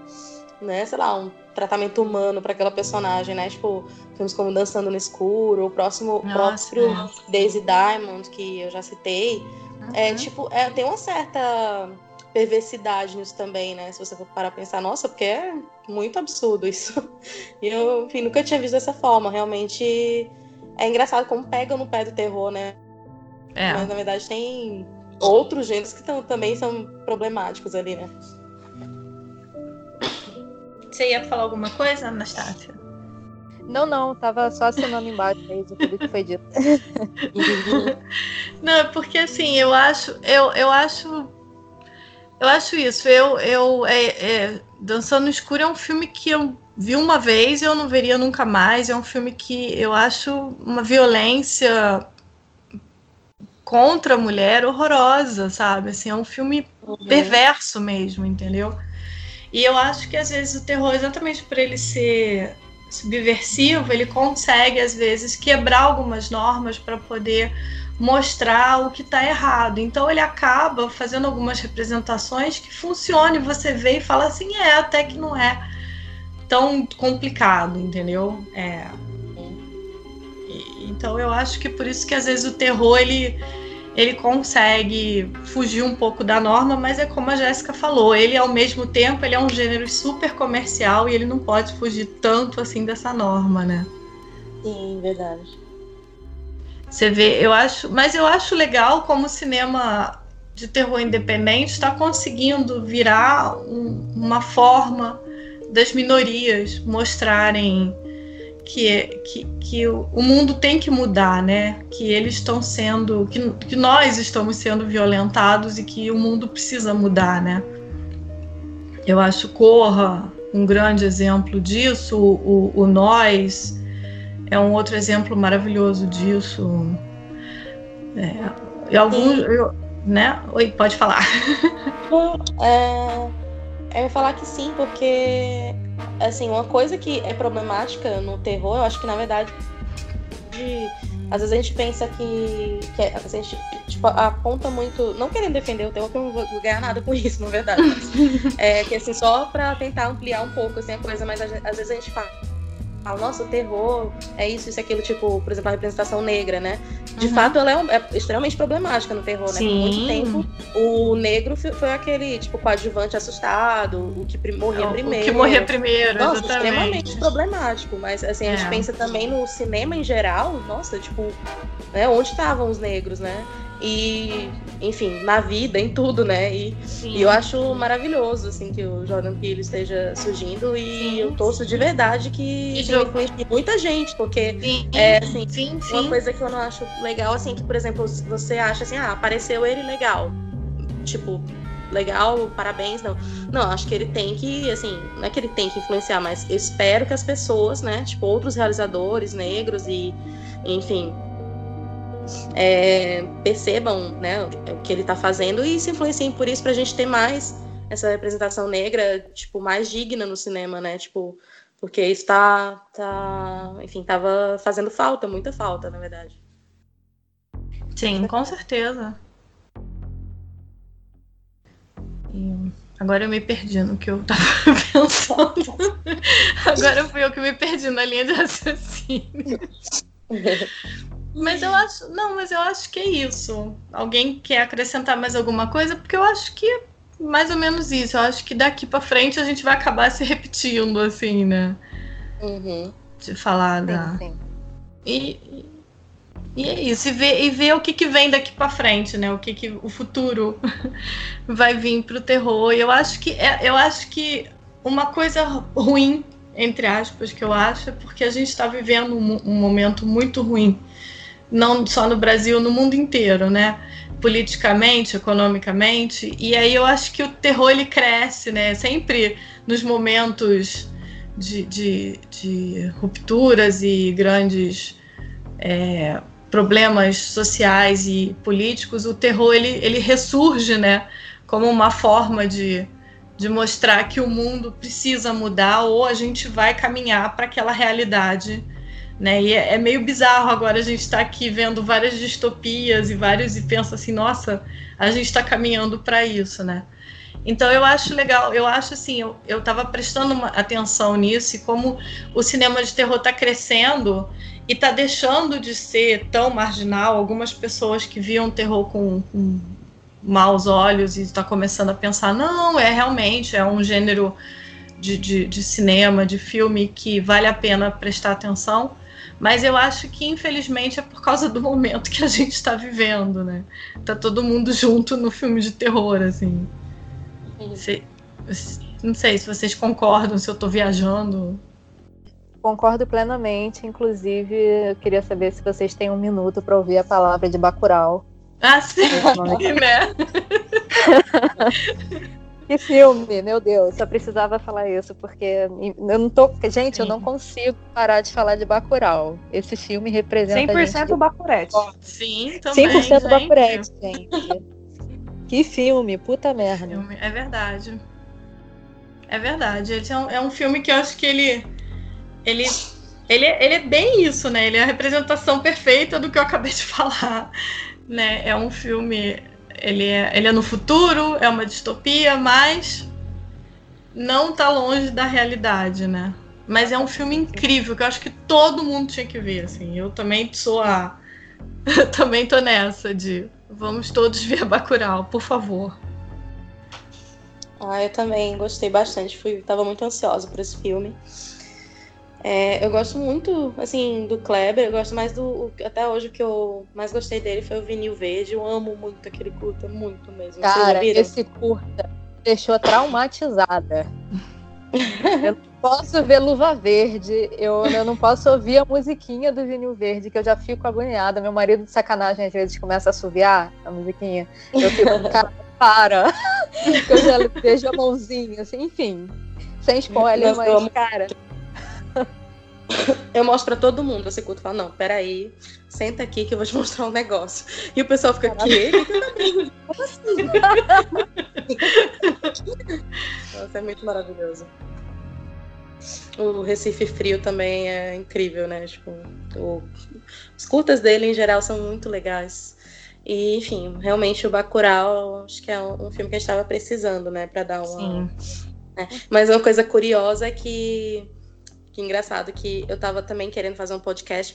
né, sei lá, um tratamento humano para aquela personagem, né? Tipo, filmes como Dançando no Escuro, o próximo nossa, próprio. Daisy Diamond, que eu já citei. É, uhum. É tipo, é, tem uma certa perversidade nisso também, né? Se você for parar a pensar, nossa, porque é muito absurdo isso. [laughs] E eu, enfim, nunca tinha visto dessa forma. Realmente é engraçado como pega no pé do terror, né? É. Mas na verdade tem outros gêneros que tão, também são problemáticos ali, né? Você ia falar alguma coisa, Anastácia? Não, não, tava só assinando embaixo mesmo tudo que foi dito. [laughs] não, porque assim, eu acho, eu, eu acho, eu acho isso. Eu, eu é, é, Dançando no Escuro é um filme que eu vi uma vez e eu não veria nunca mais. É um filme que eu acho uma violência contra a mulher horrorosa, sabe? Assim, é um filme uhum. perverso mesmo, entendeu? E eu acho que às vezes o terror, exatamente por ele ser subversivo, ele consegue às vezes quebrar algumas normas para poder mostrar o que está errado. Então ele acaba fazendo algumas representações que funcionam e você vê e fala assim, é, até que não é tão complicado, entendeu? É. Então eu acho que por isso que às vezes o terror ele ele consegue fugir um pouco da norma, mas é como a Jéssica falou, ele ao mesmo tempo ele é um gênero super comercial e ele não pode fugir tanto assim dessa norma, né? Sim, verdade. Você vê, eu acho, mas eu acho legal como o cinema de terror independente está conseguindo virar um, uma forma das minorias mostrarem que, que, que o, mundo tem que mudar, né? Que eles estão sendo, que, que nós estamos sendo violentados e que o mundo precisa mudar, né? Eu acho Corra um grande exemplo disso, o, o, Nós é um outro exemplo maravilhoso disso. É, e alguns, eu, né? Oi, pode falar. [laughs] É, eu ia falar que sim, porque assim, uma coisa que é problemática no terror, eu acho que na verdade de, às vezes a gente pensa que, que é, a gente tipo, aponta muito, não querendo defender o terror, que eu não vou ganhar nada com isso, na verdade. Mas, [laughs] é que assim, só para tentar ampliar um pouco assim, a coisa, mas às vezes a gente fala fala, nossa, o terror é isso, isso, aquilo, tipo, por exemplo, a representação negra, né? De uhum. fato, ela é, um, é, extremamente problemática no terror, né? Por muito tempo, o negro foi aquele, tipo, coadjuvante assustado, o que morria o, primeiro. O que morria primeiro, nossa, exatamente. extremamente problemático. Mas, assim, a gente é. pensa também no cinema em geral, nossa, tipo, né, onde estavam os negros, né? E enfim, na vida, em tudo, né? E, e, eu acho maravilhoso, assim, que o Jordan Peele esteja surgindo e sim, eu torço sim. de verdade que influencie muita gente, porque sim, é, assim, sim, uma coisa que eu não acho legal, assim, que, por exemplo, você acha assim, ah, apareceu ele legal, tipo, legal, parabéns, não. Não, acho que ele tem que, assim, não é que ele tem que influenciar, mas eu espero que as pessoas, né, tipo, outros realizadores negros e, enfim, é, percebam né, o que ele está fazendo e se influenciem por isso para a gente ter mais essa representação negra, tipo, mais digna no cinema, né? Tipo, porque isso tá, tá enfim, tava fazendo falta, muita falta, na verdade. Sim, com certeza. E agora eu me perdi no que eu tava [laughs] pensando. Agora fui eu que me perdi na linha de raciocínio. [laughs] Mas eu acho. Não, mas eu acho que é isso. Alguém quer acrescentar mais alguma coisa? Porque eu acho que é mais ou menos isso. Eu acho que daqui para frente a gente vai acabar se repetindo, assim, né? Uhum. De falar sim, da. Sim. E, e é isso. E ver, e ver o que, que vem daqui para frente, né? O que, que o futuro [laughs] vai vir pro terror. E eu acho que é, eu acho que uma coisa ruim, entre aspas, que eu acho, é porque a gente está vivendo um, um momento muito ruim não só no Brasil, no mundo inteiro, né? Politicamente, economicamente. E aí eu acho que o terror ele cresce, né? Sempre nos momentos de, de, de rupturas e grandes é, problemas sociais e políticos, o terror ele, ele ressurge, né? Como uma forma de, de mostrar que o mundo precisa mudar ou a gente vai caminhar para aquela realidade né? E é, é meio bizarro agora a gente estar tá aqui vendo várias distopias e vários e pensa assim, nossa, a gente está caminhando para isso, né? Então eu acho legal, eu acho assim, eu, eu tava prestando atenção nisso e como o cinema de terror está crescendo e está deixando de ser tão marginal. Algumas pessoas que viam terror com, com maus olhos e está começando a pensar, não, é realmente, é um gênero de, de, de cinema, de filme que vale a pena prestar atenção. Mas eu acho que, infelizmente, é por causa do momento que a gente está vivendo, né? Tá todo mundo junto no filme de terror, assim. Se, não sei se vocês concordam, se eu estou viajando. Concordo plenamente. Inclusive, eu queria saber se vocês têm um minuto para ouvir a palavra de Bacurau. Ah, sim, né? [laughs] [laughs] Que filme, meu Deus, só precisava falar isso, porque eu não tô. Gente, Sim. eu não consigo parar de falar de Bacurau. Esse filme representa. 100% gente... Bacurete. Sim, também. 100% gente. Bacurete, gente. que filme, puta merda. É verdade. É verdade. É um, é um filme que eu acho que ele. Ele ele, ele é bem isso, né? Ele é a representação perfeita do que eu acabei de [laughs] falar. Né? É um filme ele é, ele é no futuro, é uma distopia, mas não tá longe da realidade, né? Mas é um filme incrível que eu acho que todo mundo tinha que ver, assim. Eu também sou a eu [laughs] também tô nessa de vamos todos ver Bacurau, por favor. Ah, eu também gostei bastante, fui tava muito ansiosa por esse filme. É, eu gosto muito, assim, do Kleber, eu gosto mais do. Até hoje o que eu mais gostei dele foi o Vinil Verde. Eu amo muito aquele curta, muito mesmo. Cara, esse curta deixou traumatizada. eu não posso ver Luva Verde, eu, eu não posso ouvir a musiquinha do Vinil Verde, que eu já fico agoniada. Meu marido de sacanagem às vezes começa a assoviar a musiquinha. Eu fico, [laughs] cara, para. [laughs] eu já vejo a mãozinha, assim, enfim. Sem spoiler, mas, cara. Eu mostro pra todo mundo, você curto, fala, não, peraí, senta aqui que eu vou te [laughs] mostrar um negócio. E o pessoal fica, que? Como assim? [laughs] Nossa, é muito maravilhoso. O Recife Frio também é incrível, né? Tipo, o... os curtas dele em geral são muito legais. E, enfim, realmente o Bacurau acho que é um, filme que a gente estava precisando, né? Para dar uma. Né? Mas uma coisa curiosa é que. Que engraçado que eu estava também querendo fazer um podcast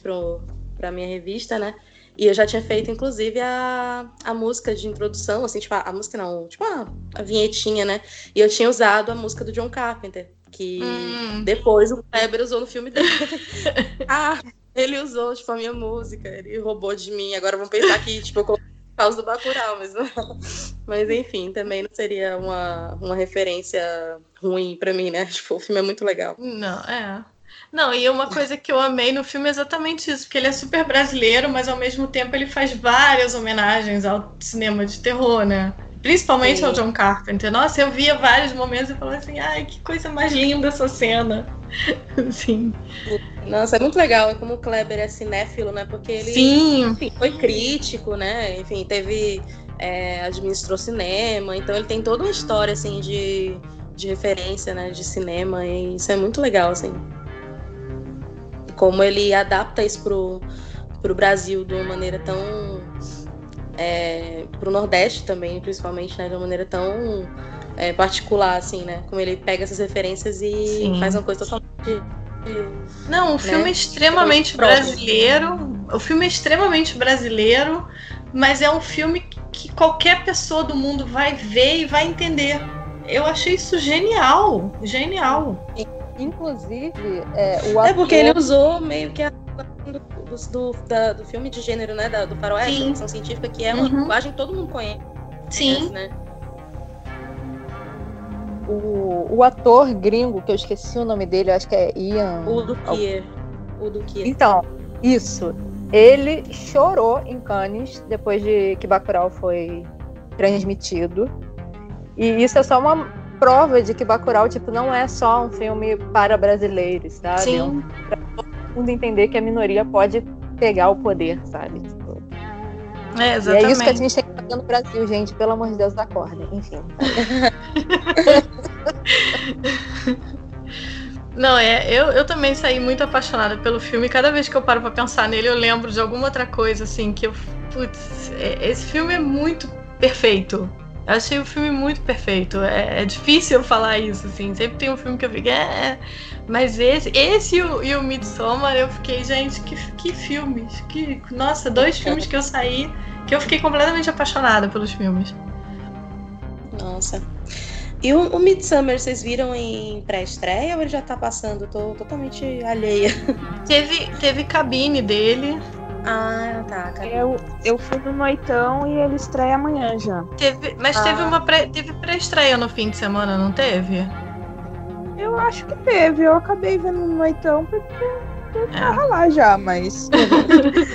para a minha revista, né? E eu já tinha feito, inclusive, a, a música de introdução, assim, tipo, a, a música não, tipo, a, a vinhetinha, né? E eu tinha usado a música do John Carpenter que hum. depois o Kleber usou no filme dele. [laughs] ah, ele usou, tipo, a minha música, ele roubou de mim. Agora vamos pensar que, tipo, eu coloquei causa do Bacurau, mas, mas enfim, também não seria uma, uma referência ruim para mim, né? [laughs] Tipo, o filme é muito legal. Não, é. Não, e uma coisa que eu amei no filme é exatamente isso, porque ele é super brasileiro, mas ao mesmo tempo ele faz várias homenagens ao cinema de terror, né? Principalmente Sim. ao John Carpenter. Nossa, eu via vários momentos e falava assim, ai, que coisa mais linda essa cena. [laughs] Sim. Nossa, é muito legal como o Kleber é cinéfilo, né? Porque ele Sim. Enfim, foi crítico, né? Enfim, teve. É, administrou cinema, então ele tem toda uma história assim de, de referência, né? De cinema, e isso é muito legal, assim. Como ele adapta isso pro, pro Brasil de uma maneira tão é, para o Nordeste também, principalmente, né, de uma maneira tão é, particular, assim, né? Como ele pega essas referências e Sim. faz uma coisa totalmente. Não, o né, filme é extremamente brasileiro. O filme é extremamente brasileiro, mas é um filme que qualquer pessoa do mundo vai ver e vai entender. Eu achei isso genial, genial. Inclusive, é, o ator... É porque ele usou meio que a do, do, da, do filme de gênero, né? Da, do faroeste, da ficção científica, que é uma uhum. linguagem que todo mundo conhece. Sim. Né? O, o ator gringo, que eu esqueci o nome dele, acho que é Ian. O do Kier. O do Kier. Então, isso. Ele chorou em Cannes depois de que Bacurau foi transmitido. E isso é só uma prova de que Bacurau, tipo, não é só um filme para brasileiros, sabe? Sim. É um, mundo entender que a minoria pode pegar o poder, sabe? É, exatamente. E é isso que a gente tem que fazer no Brasil, gente. Pelo amor de Deus, da corda. Enfim. [laughs] Não, é, eu, eu também saí muito apaixonada pelo filme. Cada vez que eu paro pra pensar nele, eu lembro de alguma outra coisa, assim, que eu. Putz, é, esse filme é muito perfeito. Eu achei o filme muito perfeito. É, é, difícil eu falar isso, assim. Sempre tem um filme que eu fico. É, mas esse, esse e o, e o Midsommar, eu fiquei, gente, que, que filmes. Que, nossa, dois filmes que eu saí que eu fiquei completamente apaixonada pelos filmes. Nossa. E o, o Midsummer, vocês viram em pré-estreia ou ele já tá passando? tô totalmente alheia. Teve, teve cabine dele. Ah, tá. Eu, eu fui no Noitão e ele estreia amanhã já. Teve, mas ah. teve uma pré, teve pré-estreia no fim de semana, não teve? Eu acho que teve. Eu acabei vendo no Noitão porque eu tava é. lá já, mas.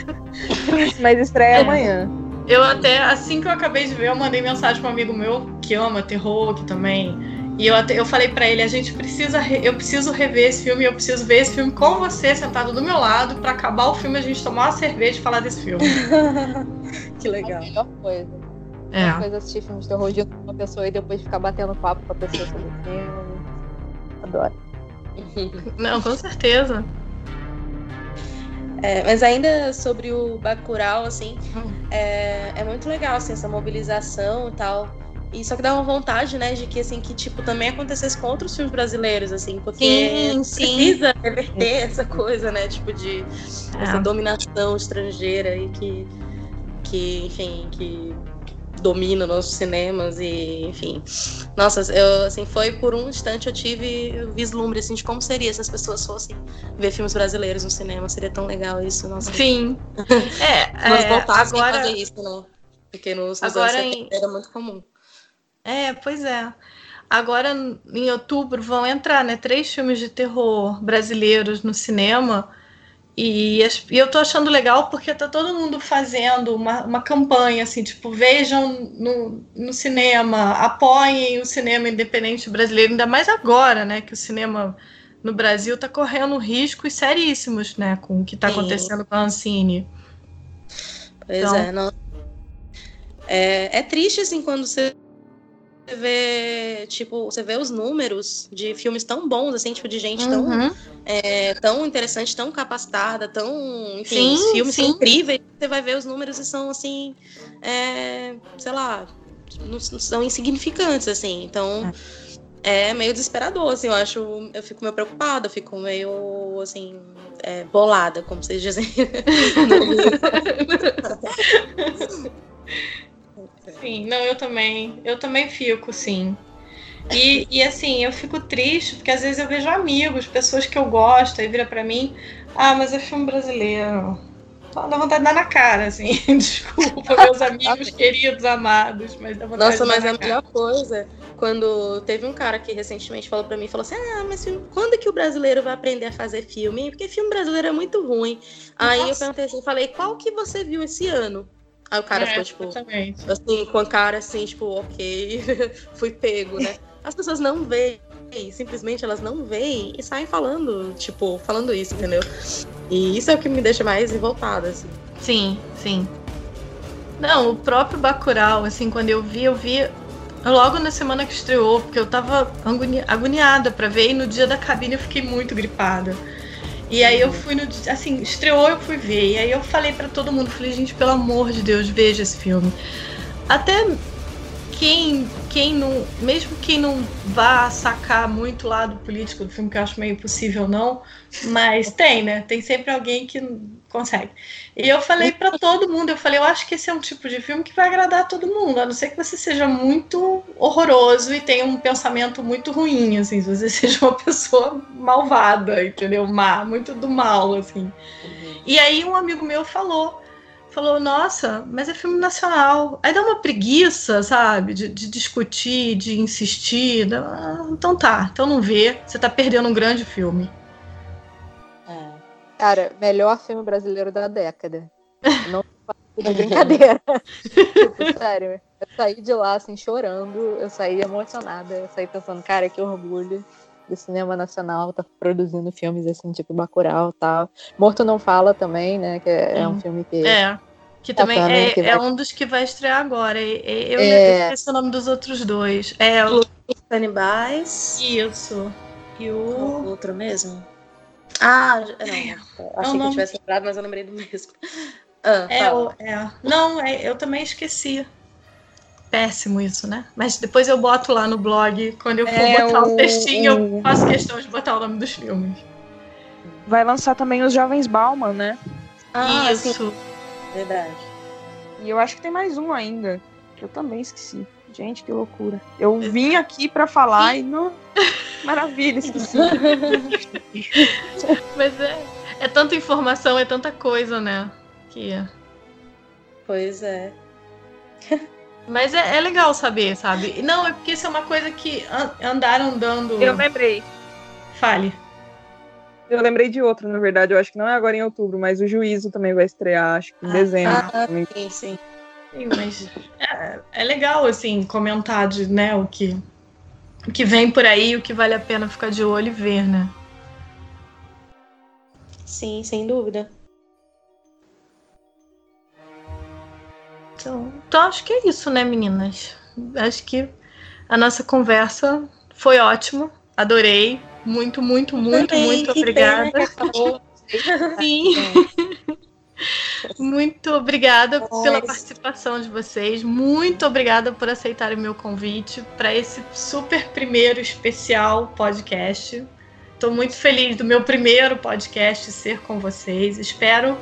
[laughs] mas estreia é. amanhã. Eu até, assim que eu acabei de ver, eu mandei mensagem para um amigo meu que ama terror, que também. E eu, até, eu falei para ele, a gente precisa, eu preciso rever esse filme, eu preciso ver esse filme com você sentado do meu lado para acabar o filme a gente tomar uma cerveja e falar desse filme. [laughs] que legal. É a melhor coisa. É. A coisa assistir filmes de terror junto com uma pessoa e depois ficar batendo papo com a pessoa sobre o filme. Adoro. [laughs] Não, com certeza. É, mas ainda sobre o Bacurau, assim, hum. é, é muito legal, assim, essa mobilização e tal. E só que uma vontade, né, de que, assim, que, tipo, também acontecesse com outros filmes brasileiros, assim, porque sim, precisa sim. reverter [laughs] essa coisa, né, tipo, de é. essa dominação estrangeira e que, que enfim, que domina nossos cinemas e, enfim. Nossa, eu, assim, foi por um instante eu tive vislumbre, assim, de como seria se as pessoas fossem ver filmes brasileiros no cinema. Seria tão legal isso, nossa. Sim. [laughs] é, Nós é, voltassem agora... a fazer isso, né? Porque nos, nos agora em... era muito comum. É, pois é. Agora, em outubro, vão entrar, né, três filmes de terror brasileiros no cinema e, e, eu tô achando legal porque tá todo mundo fazendo uma, uma campanha, assim, tipo, vejam no, no cinema, apoiem o cinema independente brasileiro, ainda mais agora, né, que o cinema no Brasil tá correndo riscos seríssimos, né, com o que tá Sim. acontecendo com a Ancine. Pois então... é, não... É, é triste, assim, quando você vê, tipo, você vê os números de filmes tão bons, assim, tipo, de gente tão, Uhum. é, tão interessante, tão capacitada, tão, enfim, Sim, filmes sim. incríveis, você vai ver os números e são, assim, é, sei lá, não, são insignificantes, assim, então... É meio desesperador, assim, eu acho, eu fico meio preocupada, eu fico meio, assim, é, bolada, como vocês dizem. [laughs] [laughs] [laughs] Sim, não, eu também. Eu também fico, sim. E, e assim, eu fico triste, porque às vezes eu vejo amigos, pessoas que eu gosto, aí vira pra mim, ah, mas é filme brasileiro. Dá vontade de dar na cara, assim. [laughs] Desculpa, meus amigos [laughs] queridos, amados, mas dá vontade Nossa, de dar mas na a cara. melhor coisa, quando teve um cara que recentemente falou pra mim, falou assim, ah, mas quando que o brasileiro vai aprender a fazer filme? Porque filme brasileiro é muito ruim. Aí eu Nossa. perguntei assim, falei, qual que você viu esse ano? Aí o cara É, ficou, tipo, exatamente. assim, com a cara assim, tipo, ok, [laughs] fui pego, né? As pessoas não veem, simplesmente elas não veem e saem falando, tipo, falando isso, entendeu? E isso é o que me deixa mais revoltada, assim. Sim, sim. Não, o próprio Bacurau, assim, quando eu vi, eu vi logo na semana que estreou, porque eu tava agoni- agoniada pra ver, e no dia da cabine eu fiquei muito gripada. E aí eu fui no. Assim, estreou, eu fui ver. E aí eu falei pra todo mundo, falei, gente, pelo amor de Deus, veja esse filme. Até quem, quem não. Mesmo quem não vá sacar muito o lado político do filme, que eu acho meio impossível não, mas tem, né? Tem sempre alguém que consegue. E eu falei pra todo mundo, eu falei, eu acho que esse é um tipo de filme que vai agradar a todo mundo, a não ser que você seja muito horroroso e tenha um pensamento muito ruim, assim, se você [laughs] seja uma pessoa malvada, entendeu? Má, muito do mal, assim. E aí um amigo meu falou, falou, nossa, mas é filme nacional. Aí dá uma preguiça, sabe, de, de discutir, de insistir. Ah, então tá, então não vê, você tá perdendo um grande filme. É. Cara, melhor filme brasileiro da década. [laughs] Não de brincadeira. tipo, sério. Eu saí de lá, assim, chorando. Eu saí emocionada. Eu saí pensando, cara, que orgulho do cinema nacional tá produzindo filmes assim, tipo Bacurau e tal. Morto Não Fala também, né? Que é, é um Sim. filme que... É. Que também Bacana, é, que é vai- um dos que vai estrear agora. Eu É. esqueci o nome dos outros dois. É, o- Canibais. isso. E o. o outro mesmo? Ah, não. Achei que nome- eu tivesse lembrado, mas eu lembrei do mesmo. Ah, É, o, é. Não, é, eu também esqueci. Péssimo isso, né? Mas depois eu boto lá no blog, quando eu for É, botar o, o- textinho, eu faço questão de botar o nome dos filmes. Vai lançar também os Jovens Bauman, né? Ah, isso. Verdade. E eu acho que tem mais um ainda, que eu também esqueci. Gente, que loucura. Eu vim aqui pra falar e não. Maravilha, esqueci. [laughs] Mas é, é tanta informação, é tanta coisa, né? Que... Pois é. Mas é, é legal saber, sabe? Não, é porque isso é uma coisa que an- andaram dando. Eu lembrei. Fale. Eu lembrei de outro, na verdade. Eu acho que não é agora em outubro, mas o Juízo também vai estrear, acho que em Ah, dezembro. ah, também. Sim, sim. Sim, mas é, é legal, assim, comentar de, né, o que, o que vem por aí, o que vale a pena ficar de olho e ver, né? Sim, sem dúvida. Então, então acho que é isso, né, meninas? Acho que a nossa conversa foi ótima. Adorei. Muito, muito, muito, Também, muito obrigada. [laughs] Sim. Muito obrigada pela participação de vocês. Muito obrigada por aceitarem o meu convite para esse super primeiro especial podcast. Estou muito feliz do meu primeiro podcast ser com vocês. Espero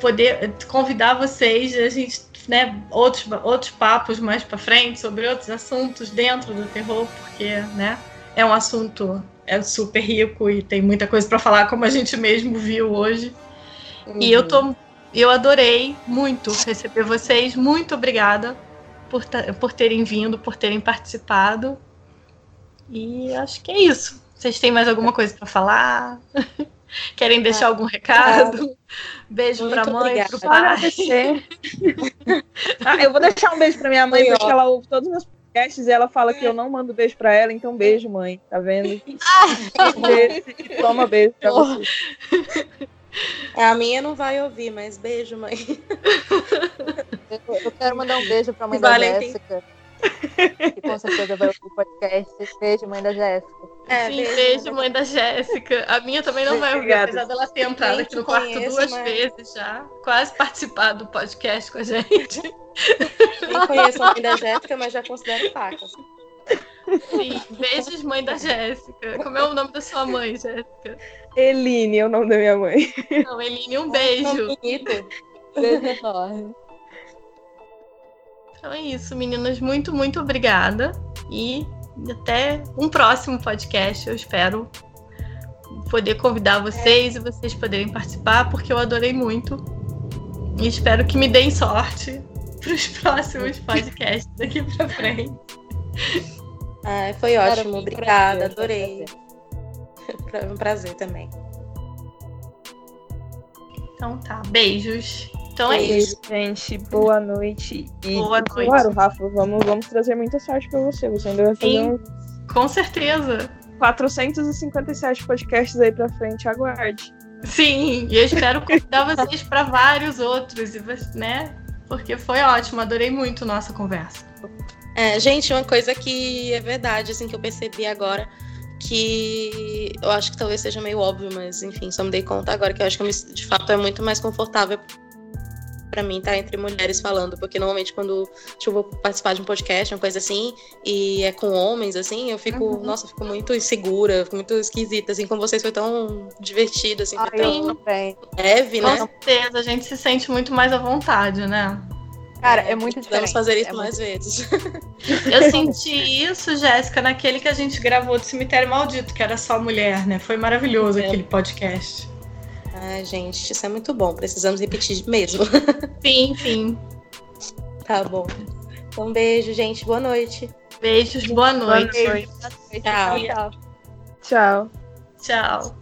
poder convidar vocês a gente, né, outros outros papos mais para frente sobre outros assuntos dentro do terror, porque, né, é um assunto é super rico e tem muita coisa para falar, como a gente mesmo viu hoje. E eu tô. Eu adorei muito receber vocês. Muito obrigada por, por terem vindo, por terem participado. E acho que é isso. Vocês têm mais alguma coisa para falar? [laughs] Querem deixar algum recado? [laughs] Beijo Muito pra mãe, obrigada. pro Só pai. [laughs] ah, eu vou deixar um beijo pra minha mãe, porque ela ouve todos os meus podcasts e ela fala que eu não mando beijo pra ela, então beijo, mãe. Tá vendo? beijo, [laughs] toma beijo pra você. A minha não vai ouvir, mas beijo, mãe. Eu, [laughs] eu Quero mandar um beijo pra mãe da Jéssica. Que com certeza vai ouvir o podcast. Beijo, mãe da Jéssica. É, Sim, beijo, beijo, mãe da Jéssica. A minha também não vai ouvir, apesar dela ter entrado aqui no quarto conheço, duas mas... vezes já. Quase participado do podcast com a gente. Nem conheço a mãe da Jéssica, mas já considero facas. Sim, beijos, mãe da Jéssica. Como é o nome da sua mãe, Jéssica? Eline é o nome da minha mãe. Não, Eline, um beijo. Beijo enorme. Então é isso, meninas. Muito, muito obrigada. E até um próximo podcast. Eu espero poder convidar vocês e vocês poderem participar, porque eu adorei muito. E espero que me deem sorte [laughs] para os próximos [laughs] podcasts daqui para frente. Ah, foi ótimo, obrigada, adorei. [laughs] Foi um prazer também. Então tá, beijos. Então é isso. gente. Boa noite. E, boa noite. Claro, Rafa, vamos, vamos trazer muita sorte pra você. Você ainda vai fazer Sim, um... Com certeza. 457 podcasts aí pra frente, aguarde. Sim, e eu espero convidar vocês para vários outros, né? Porque foi ótimo, adorei muito nossa conversa. É, gente, uma coisa que é verdade, assim, que eu percebi agora, que eu acho que talvez seja meio óbvio, mas enfim, só me dei conta agora que eu acho que eu me, de fato é muito mais confortável para mim estar tá entre mulheres falando, porque normalmente quando tipo, eu vou participar de um podcast, uma coisa assim, e é com homens, assim, eu fico, uhum. nossa, fico muito insegura, fico muito esquisita, assim, com vocês foi tão divertido, assim, foi tão bem. leve, né? Com certeza, a gente se sente muito mais à vontade, né? Cara, é muito diferente. Vamos fazer isso é mais muito... vezes. [laughs] Eu senti isso, Jéssica, naquele que a gente gravou do Cemitério Maldito, que era só mulher, né? Foi maravilhoso é. aquele podcast. Ai, gente, isso é muito bom. Precisamos repetir mesmo. [laughs] Sim, sim. Tá bom. Um beijo, gente. Boa noite. Beijos, boa noite. Boa noite. Tchau. Tchau. Tchau.